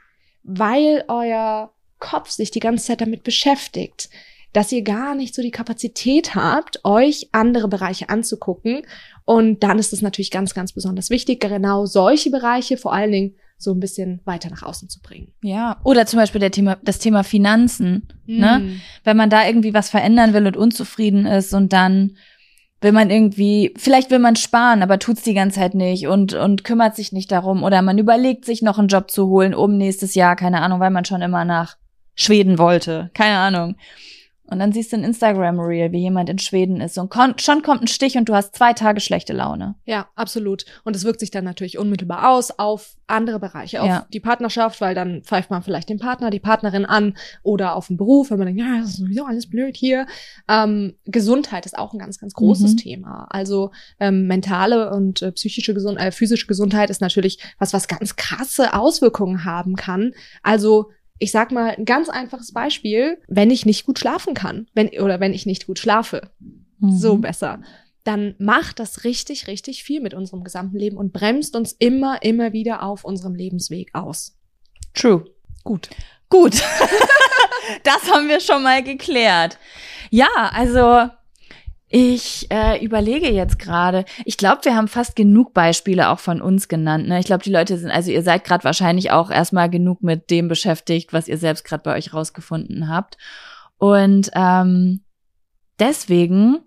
S2: weil euer Kopf sich die ganze Zeit damit beschäftigt dass ihr gar nicht so die Kapazität habt, euch andere Bereiche anzugucken. Und dann ist es natürlich ganz, ganz besonders wichtig, genau solche Bereiche vor allen Dingen so ein bisschen weiter nach außen zu bringen.
S1: Ja, oder zum Beispiel der Thema, das Thema Finanzen. Mm. Ne? Wenn man da irgendwie was verändern will und unzufrieden ist und dann will man irgendwie, vielleicht will man sparen, aber tut's die ganze Zeit nicht und, und kümmert sich nicht darum oder man überlegt sich noch einen Job zu holen um nächstes Jahr, keine Ahnung, weil man schon immer nach Schweden wollte. Keine Ahnung. Und dann siehst du ein Instagram-Reel, wie jemand in Schweden ist. Und schon kommt ein Stich und du hast zwei Tage schlechte Laune.
S2: Ja, absolut. Und es wirkt sich dann natürlich unmittelbar aus auf andere Bereiche, auf ja. die Partnerschaft, weil dann pfeift man vielleicht den Partner, die Partnerin an oder auf den Beruf, wenn man denkt, ja, das ist sowieso alles blöd hier. Ähm, Gesundheit ist auch ein ganz, ganz großes mhm. Thema. Also ähm, mentale und äh, psychische Gesundheit, äh, physische Gesundheit ist natürlich was, was ganz krasse Auswirkungen haben kann. Also ich sag mal ein ganz einfaches Beispiel, wenn ich nicht gut schlafen kann, wenn oder wenn ich nicht gut schlafe, mhm. so besser, dann macht das richtig richtig viel mit unserem gesamten Leben und bremst uns immer immer wieder auf unserem Lebensweg aus.
S1: True.
S2: Gut.
S1: Gut. [LAUGHS] das haben wir schon mal geklärt. Ja, also ich äh, überlege jetzt gerade. Ich glaube, wir haben fast genug Beispiele auch von uns genannt. Ne? Ich glaube, die Leute sind, also ihr seid gerade wahrscheinlich auch erstmal genug mit dem beschäftigt, was ihr selbst gerade bei euch rausgefunden habt. Und ähm, deswegen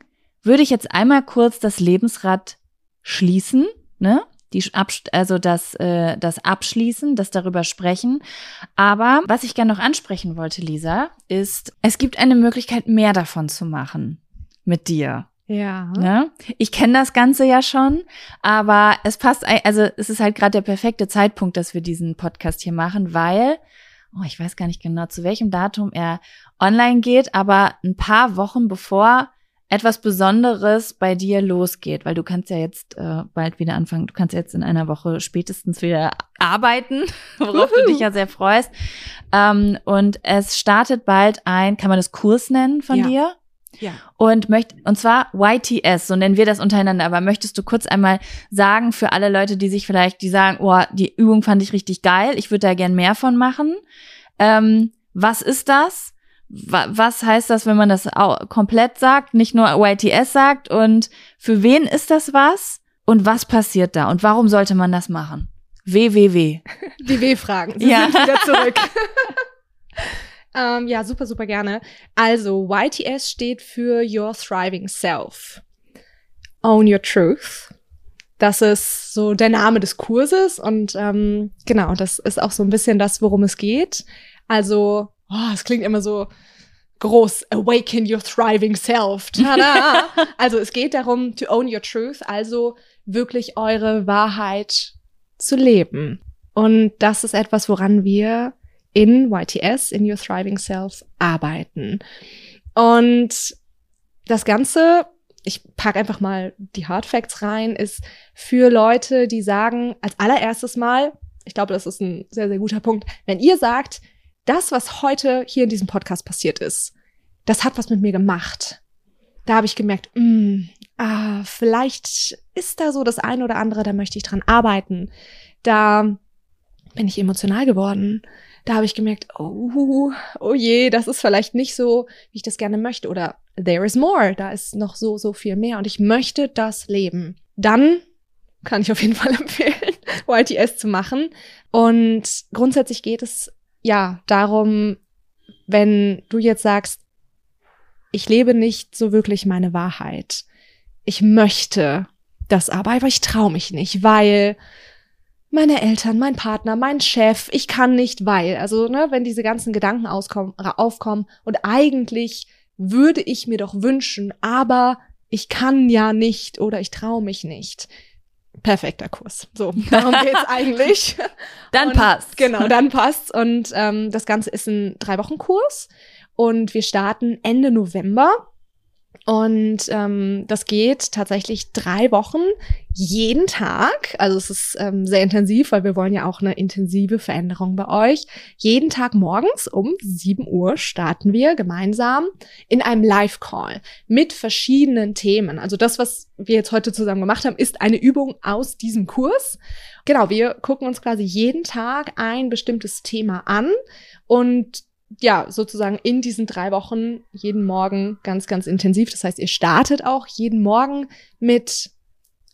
S1: würde ich jetzt einmal kurz das Lebensrad schließen, ne? Die also das, äh, das Abschließen, das darüber sprechen. Aber was ich gerne noch ansprechen wollte, Lisa, ist, es gibt eine Möglichkeit, mehr davon zu machen mit dir.
S2: Ja.
S1: Ne? Ich kenne das Ganze ja schon, aber es passt, also es ist halt gerade der perfekte Zeitpunkt, dass wir diesen Podcast hier machen, weil, oh, ich weiß gar nicht genau, zu welchem Datum er online geht, aber ein paar Wochen bevor etwas Besonderes bei dir losgeht, weil du kannst ja jetzt äh, bald wieder anfangen, du kannst jetzt in einer Woche spätestens wieder arbeiten, [LAUGHS] worauf du dich ja sehr freust. Ähm, und es startet bald ein, kann man das Kurs nennen von
S2: ja.
S1: dir?
S2: Ja.
S1: Und möcht, und zwar YTS, so nennen wir das untereinander. Aber möchtest du kurz einmal sagen für alle Leute, die sich vielleicht, die sagen, oh, die Übung fand ich richtig geil, ich würde da gern mehr von machen. Ähm, was ist das? Was heißt das, wenn man das komplett sagt, nicht nur YTS sagt? Und für wen ist das was? Und was passiert da? Und warum sollte man das machen? WWW.
S2: Die W-Fragen. [LAUGHS] Sie ja. sind wieder zurück. [LAUGHS] Ähm, ja, super, super gerne. Also, YTS steht für Your Thriving Self. Own Your Truth. Das ist so der Name des Kurses und ähm, genau, das ist auch so ein bisschen das, worum es geht. Also, oh, es klingt immer so groß, awaken your thriving self. Tada! [LAUGHS] also es geht darum, to own your truth, also wirklich eure Wahrheit zu leben. Und das ist etwas, woran wir in YTS, in Your Thriving Self, arbeiten. Und das Ganze, ich packe einfach mal die Hard Facts rein, ist für Leute, die sagen, als allererstes Mal, ich glaube, das ist ein sehr, sehr guter Punkt, wenn ihr sagt, das, was heute hier in diesem Podcast passiert ist, das hat was mit mir gemacht. Da habe ich gemerkt, mh, mm, ah, vielleicht ist da so das eine oder andere, da möchte ich dran arbeiten. Da bin ich emotional geworden da habe ich gemerkt, oh, oh je, das ist vielleicht nicht so, wie ich das gerne möchte. Oder there is more, da ist noch so, so viel mehr und ich möchte das leben. Dann kann ich auf jeden [LAUGHS] Fall empfehlen, YTS zu machen. Und grundsätzlich geht es ja darum, wenn du jetzt sagst, ich lebe nicht so wirklich meine Wahrheit. Ich möchte das aber, aber ich traue mich nicht, weil meine Eltern, mein Partner, mein Chef, ich kann nicht, weil. Also, ne, wenn diese ganzen Gedanken auskommen, aufkommen und eigentlich würde ich mir doch wünschen, aber ich kann ja nicht oder ich traue mich nicht. Perfekter Kurs. So, darum geht's [LAUGHS] eigentlich.
S1: dann und, passt.
S2: Genau, dann passt's. Und ähm, das Ganze ist ein drei Wochen Kurs und wir starten Ende November. Und ähm, das geht tatsächlich drei Wochen jeden Tag. Also es ist ähm, sehr intensiv, weil wir wollen ja auch eine intensive Veränderung bei euch. Jeden Tag morgens um 7 Uhr starten wir gemeinsam in einem Live-Call mit verschiedenen Themen. Also das, was wir jetzt heute zusammen gemacht haben, ist eine Übung aus diesem Kurs. Genau, wir gucken uns quasi jeden Tag ein bestimmtes Thema an und ja, sozusagen in diesen drei Wochen jeden Morgen ganz, ganz intensiv. Das heißt, ihr startet auch jeden Morgen mit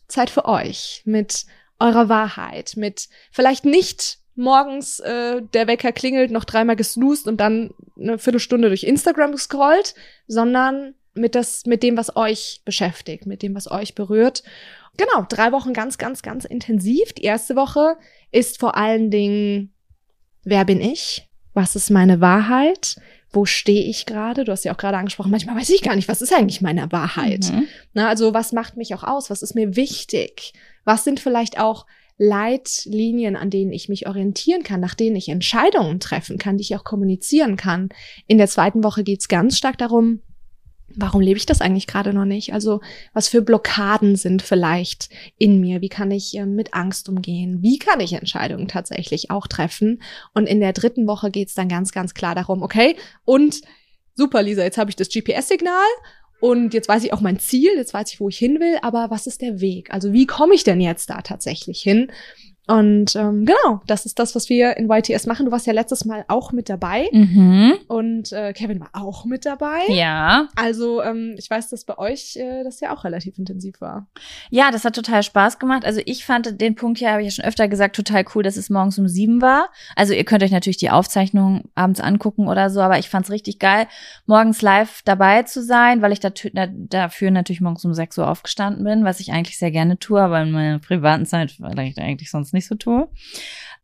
S2: Zeit für euch, mit eurer Wahrheit, mit vielleicht nicht morgens äh, der Wecker klingelt, noch dreimal gesnoost und dann eine Viertelstunde durch Instagram gescrollt, sondern mit das, mit dem, was euch beschäftigt, mit dem, was euch berührt. Genau, drei Wochen ganz, ganz, ganz intensiv. Die erste Woche ist vor allen Dingen, wer bin ich? Was ist meine Wahrheit? Wo stehe ich gerade? Du hast ja auch gerade angesprochen, manchmal weiß ich gar nicht, was ist eigentlich meine Wahrheit?
S1: Mhm.
S2: Na, also was macht mich auch aus? Was ist mir wichtig? Was sind vielleicht auch Leitlinien, an denen ich mich orientieren kann, nach denen ich Entscheidungen treffen kann, die ich auch kommunizieren kann? In der zweiten Woche geht es ganz stark darum, warum lebe ich das eigentlich gerade noch nicht? Also was für Blockaden sind vielleicht in mir? Wie kann ich äh, mit Angst umgehen? Wie kann ich Entscheidungen tatsächlich auch treffen? Und in der dritten Woche geht's dann ganz, ganz klar darum, okay, und super, Lisa, jetzt habe ich das GPS-Signal und jetzt weiß ich auch mein Ziel, jetzt weiß ich, wo ich hin will, aber was ist der Weg? Also wie komme ich denn jetzt da tatsächlich hin? Und ähm, genau, das ist das, was wir in YTS machen. Du warst ja letztes Mal auch mit dabei
S1: Mhm.
S2: und äh, Kevin war auch mit dabei.
S1: Ja.
S2: Also ähm, ich weiß, dass bei euch äh, das ja auch relativ intensiv war.
S1: Ja, das hat total Spaß gemacht. Also ich fand den Punkt hier, habe ich ja schon öfter gesagt, total cool, dass es morgens um sieben war. Also ihr könnt euch natürlich die Aufzeichnung abends angucken oder so, aber ich fand's richtig geil, morgens live dabei zu sein, weil ich dafür natürlich morgens um sechs Uhr aufgestanden bin, was ich eigentlich sehr gerne tue, aber in meiner privaten Zeit vielleicht eigentlich sonst nicht so tue.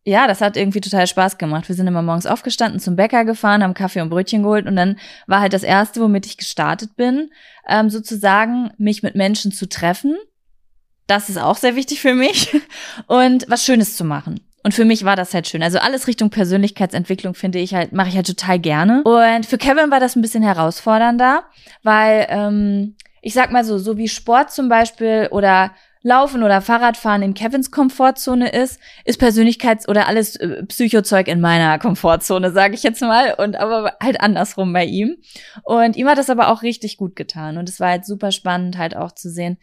S1: Ja, das hat irgendwie total Spaß gemacht. Wir sind immer morgens aufgestanden, zum Bäcker gefahren, haben Kaffee und Brötchen geholt und dann war halt das erste, womit ich gestartet bin, ähm, sozusagen mich mit Menschen zu treffen. Das ist auch sehr wichtig für mich [LAUGHS] und was Schönes zu machen. Und für mich war das halt schön. Also alles Richtung Persönlichkeitsentwicklung finde ich halt, mache ich halt total gerne. Und für Kevin war das ein bisschen herausfordernder, weil ähm, ich sag mal so, so wie Sport zum Beispiel oder Laufen oder Fahrradfahren in Kevins Komfortzone ist, ist Persönlichkeits- oder alles äh, Psychozeug in meiner Komfortzone, sage ich jetzt mal, und aber halt andersrum bei ihm. Und ihm hat das aber auch richtig gut getan und es war halt super spannend halt auch zu sehen,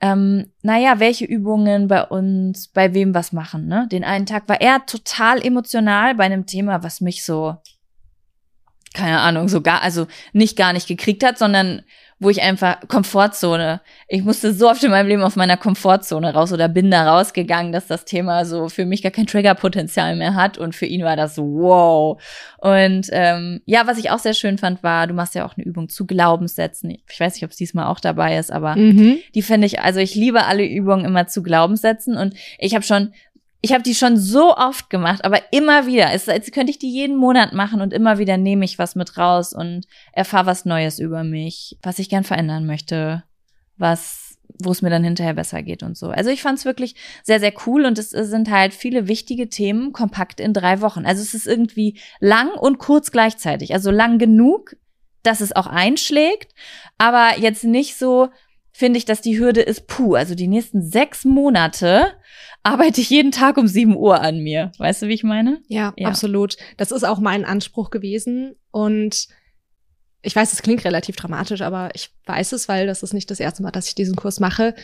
S1: ähm, naja, welche Übungen bei uns, bei wem was machen. Ne? Den einen Tag war er total emotional bei einem Thema, was mich so, keine Ahnung, so gar, also nicht gar nicht gekriegt hat, sondern wo ich einfach Komfortzone, ich musste so oft in meinem Leben aus meiner Komfortzone raus oder bin da rausgegangen, dass das Thema so für mich gar kein Triggerpotenzial mehr hat und für ihn war das so wow. Und ähm, ja, was ich auch sehr schön fand, war, du machst ja auch eine Übung zu Glaubenssätzen. Ich weiß nicht, ob es diesmal auch dabei ist, aber
S2: Mhm.
S1: die finde ich, also ich liebe alle Übungen immer zu Glaubenssätzen und ich habe schon, ich habe die schon so oft gemacht, aber immer wieder. Es ist, als könnte ich die jeden Monat machen und immer wieder nehme ich was mit raus und erfahre was Neues über mich, was ich gern verändern möchte, was, wo es mir dann hinterher besser geht und so. Also ich fand es wirklich sehr, sehr cool und es sind halt viele wichtige Themen kompakt in drei Wochen. Also es ist irgendwie lang und kurz gleichzeitig. Also lang genug, dass es auch einschlägt, aber jetzt nicht so, finde ich, dass die Hürde ist, puh, also die nächsten sechs Monate arbeite ich jeden Tag um sieben Uhr an mir. Weißt du, wie ich meine?
S2: Ja,
S1: Ja.
S2: absolut. Das ist auch mein Anspruch gewesen. Und ich weiß, es klingt relativ dramatisch, aber ich weiß es, weil das ist nicht das erste Mal, dass ich diesen Kurs mache.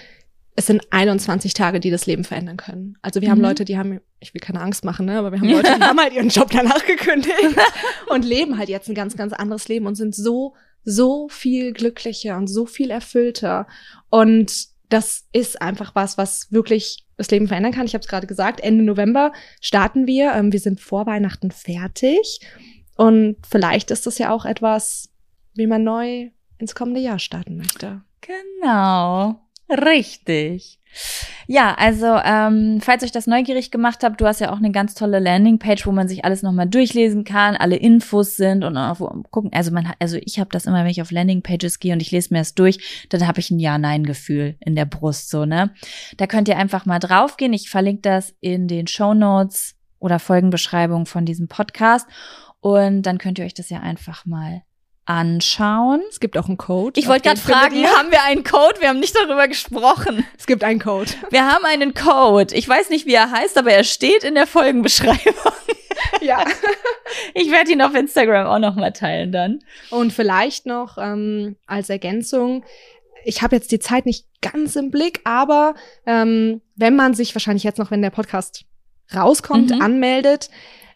S2: Es sind 21 Tage, die das Leben verändern können. Also wir haben
S1: Mhm.
S2: Leute, die haben, ich will keine Angst machen, ne, aber wir haben [LAUGHS] Leute, die haben halt ihren Job danach gekündigt [LAUGHS] und leben halt jetzt ein ganz, ganz anderes Leben und sind so, so viel glücklicher und so viel erfüllter. Und das ist einfach was, was wirklich das Leben verändern kann. Ich habe es gerade gesagt, Ende November starten wir. Ähm, wir sind vor Weihnachten fertig. Und vielleicht ist das ja auch etwas, wie man neu ins kommende Jahr starten möchte.
S1: Genau. Richtig. Ja, also ähm, falls euch das neugierig gemacht habt, du hast ja auch eine ganz tolle Landingpage, wo man sich alles nochmal durchlesen kann, alle Infos sind und auch gucken. Also man, also ich habe das immer, wenn ich auf Landingpages gehe und ich lese mir das durch, dann habe ich ein Ja-Nein-Gefühl in der Brust so ne. Da könnt ihr einfach mal draufgehen. Ich verlinke das in den Show Notes oder Folgenbeschreibung von diesem Podcast und dann könnt ihr euch das ja einfach mal anschauen.
S2: Es gibt auch einen Code.
S1: Ich wollte gerade fragen, haben wir einen Code? Wir haben nicht darüber gesprochen.
S2: Es gibt einen Code.
S1: Wir haben einen Code. Ich weiß nicht, wie er heißt, aber er steht in der Folgenbeschreibung. [LAUGHS]
S2: ja. [LAUGHS]
S1: Ich werde ihn auf Instagram auch noch mal teilen dann.
S2: Und vielleicht noch ähm, als Ergänzung, ich habe jetzt die Zeit nicht ganz im Blick, aber ähm, wenn man sich wahrscheinlich jetzt noch, wenn der Podcast rauskommt,
S1: Mhm.
S2: anmeldet,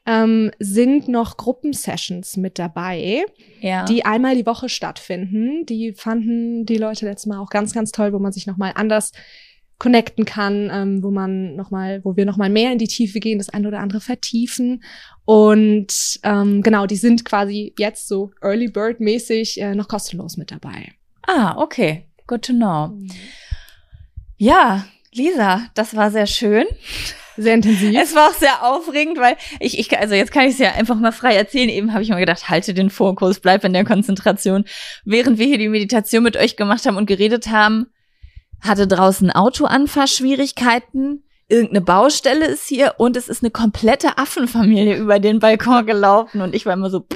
S2: ähm, sind noch Gruppensessions mit dabei,
S1: Ja.
S2: die einmal die Woche stattfinden. Die fanden die Leute letztes Mal auch ganz, ganz toll, wo man sich nochmal anders connecten kann, ähm, wo man noch mal, wo wir noch mal mehr in die Tiefe gehen, das eine oder andere vertiefen und ähm, genau, die sind quasi jetzt so Early Bird mäßig äh, noch kostenlos mit dabei.
S1: ah, okay. Good to know. Ja, Lisa, das war sehr schön.
S2: Sehr intensiv.
S1: Es war auch sehr aufregend, weil ich, ich also jetzt kann ich es ja einfach mal frei erzählen. Eben habe ich mir gedacht, halte den Fokus, bleib in der Konzentration. Während wir hier die Meditation mit euch gemacht haben und geredet haben, hatte draußen Autoanfahrschwierigkeiten. Irgendeine Baustelle ist hier und es ist eine komplette Affenfamilie über den Balkon gelaufen und ich war immer so,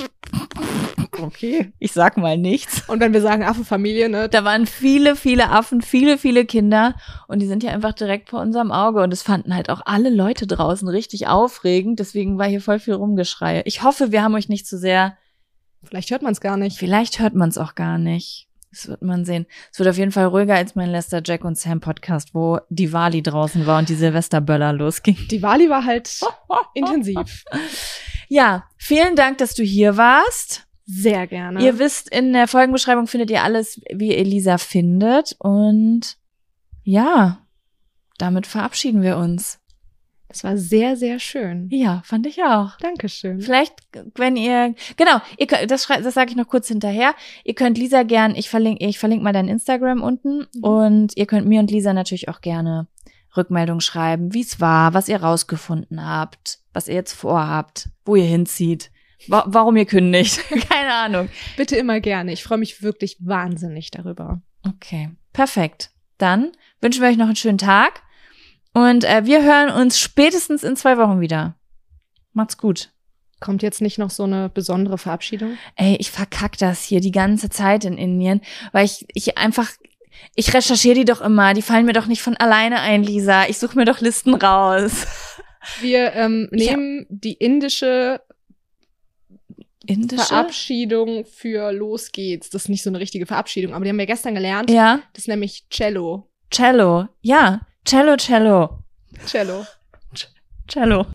S1: okay, ich sag mal nichts.
S2: Und wenn wir sagen Affenfamilie, ne?
S1: Da waren viele, viele Affen, viele, viele Kinder und die sind ja einfach direkt vor unserem Auge und es fanden halt auch alle Leute draußen richtig aufregend. Deswegen war hier voll viel Rumgeschrei. Ich hoffe, wir haben euch nicht zu sehr.
S2: Vielleicht hört man es gar nicht.
S1: Vielleicht hört man es auch gar nicht. Das wird man sehen. Es wird auf jeden Fall ruhiger als mein Lester Jack und Sam Podcast, wo die Wali draußen war und die Silvesterböller losging.
S2: Die Wali war halt [LAUGHS] intensiv.
S1: Ja, vielen Dank, dass du hier warst.
S2: Sehr gerne.
S1: Ihr wisst, in der Folgenbeschreibung findet ihr alles, wie Elisa findet. Und ja, damit verabschieden wir uns.
S2: Das war sehr, sehr schön.
S1: Ja, fand ich auch.
S2: Dankeschön.
S1: Vielleicht, wenn ihr, genau, ihr könnt, das, das sage ich noch kurz hinterher. Ihr könnt Lisa gern, ich verlinke, ich verlinke mal dein Instagram unten
S2: Mhm.
S1: und ihr könnt mir und Lisa natürlich auch gerne Rückmeldung schreiben, wie es war, was ihr rausgefunden habt, was ihr jetzt vorhabt, wo ihr hinzieht, wa warum ihr kündigt. [LAUGHS] Keine Ahnung.
S2: Bitte immer gerne. Ich freue mich wirklich wahnsinnig darüber.
S1: Okay, perfekt. Dann wünschen wir euch noch einen schönen Tag und äh, wir hören uns spätestens in zwei Wochen wieder. Macht's gut.
S2: Kommt jetzt nicht noch so eine besondere Verabschiedung?
S1: Ey, ich verkack das hier die ganze Zeit in Indien, weil ich, ich einfach, ich recherchiere die doch immer, die fallen mir doch nicht von alleine ein, Lisa. Ich suche mir doch Listen raus.
S2: Wir ähm, nehmen die indische
S1: Indische?
S2: Verabschiedung für Los geht's. Das ist nicht so eine richtige Verabschiedung, aber die haben wir gestern gelernt.
S1: Ja,
S2: Das ist nämlich Cello.
S1: Cello. Ja, Cello, Cello.
S2: Cello.
S1: Cello.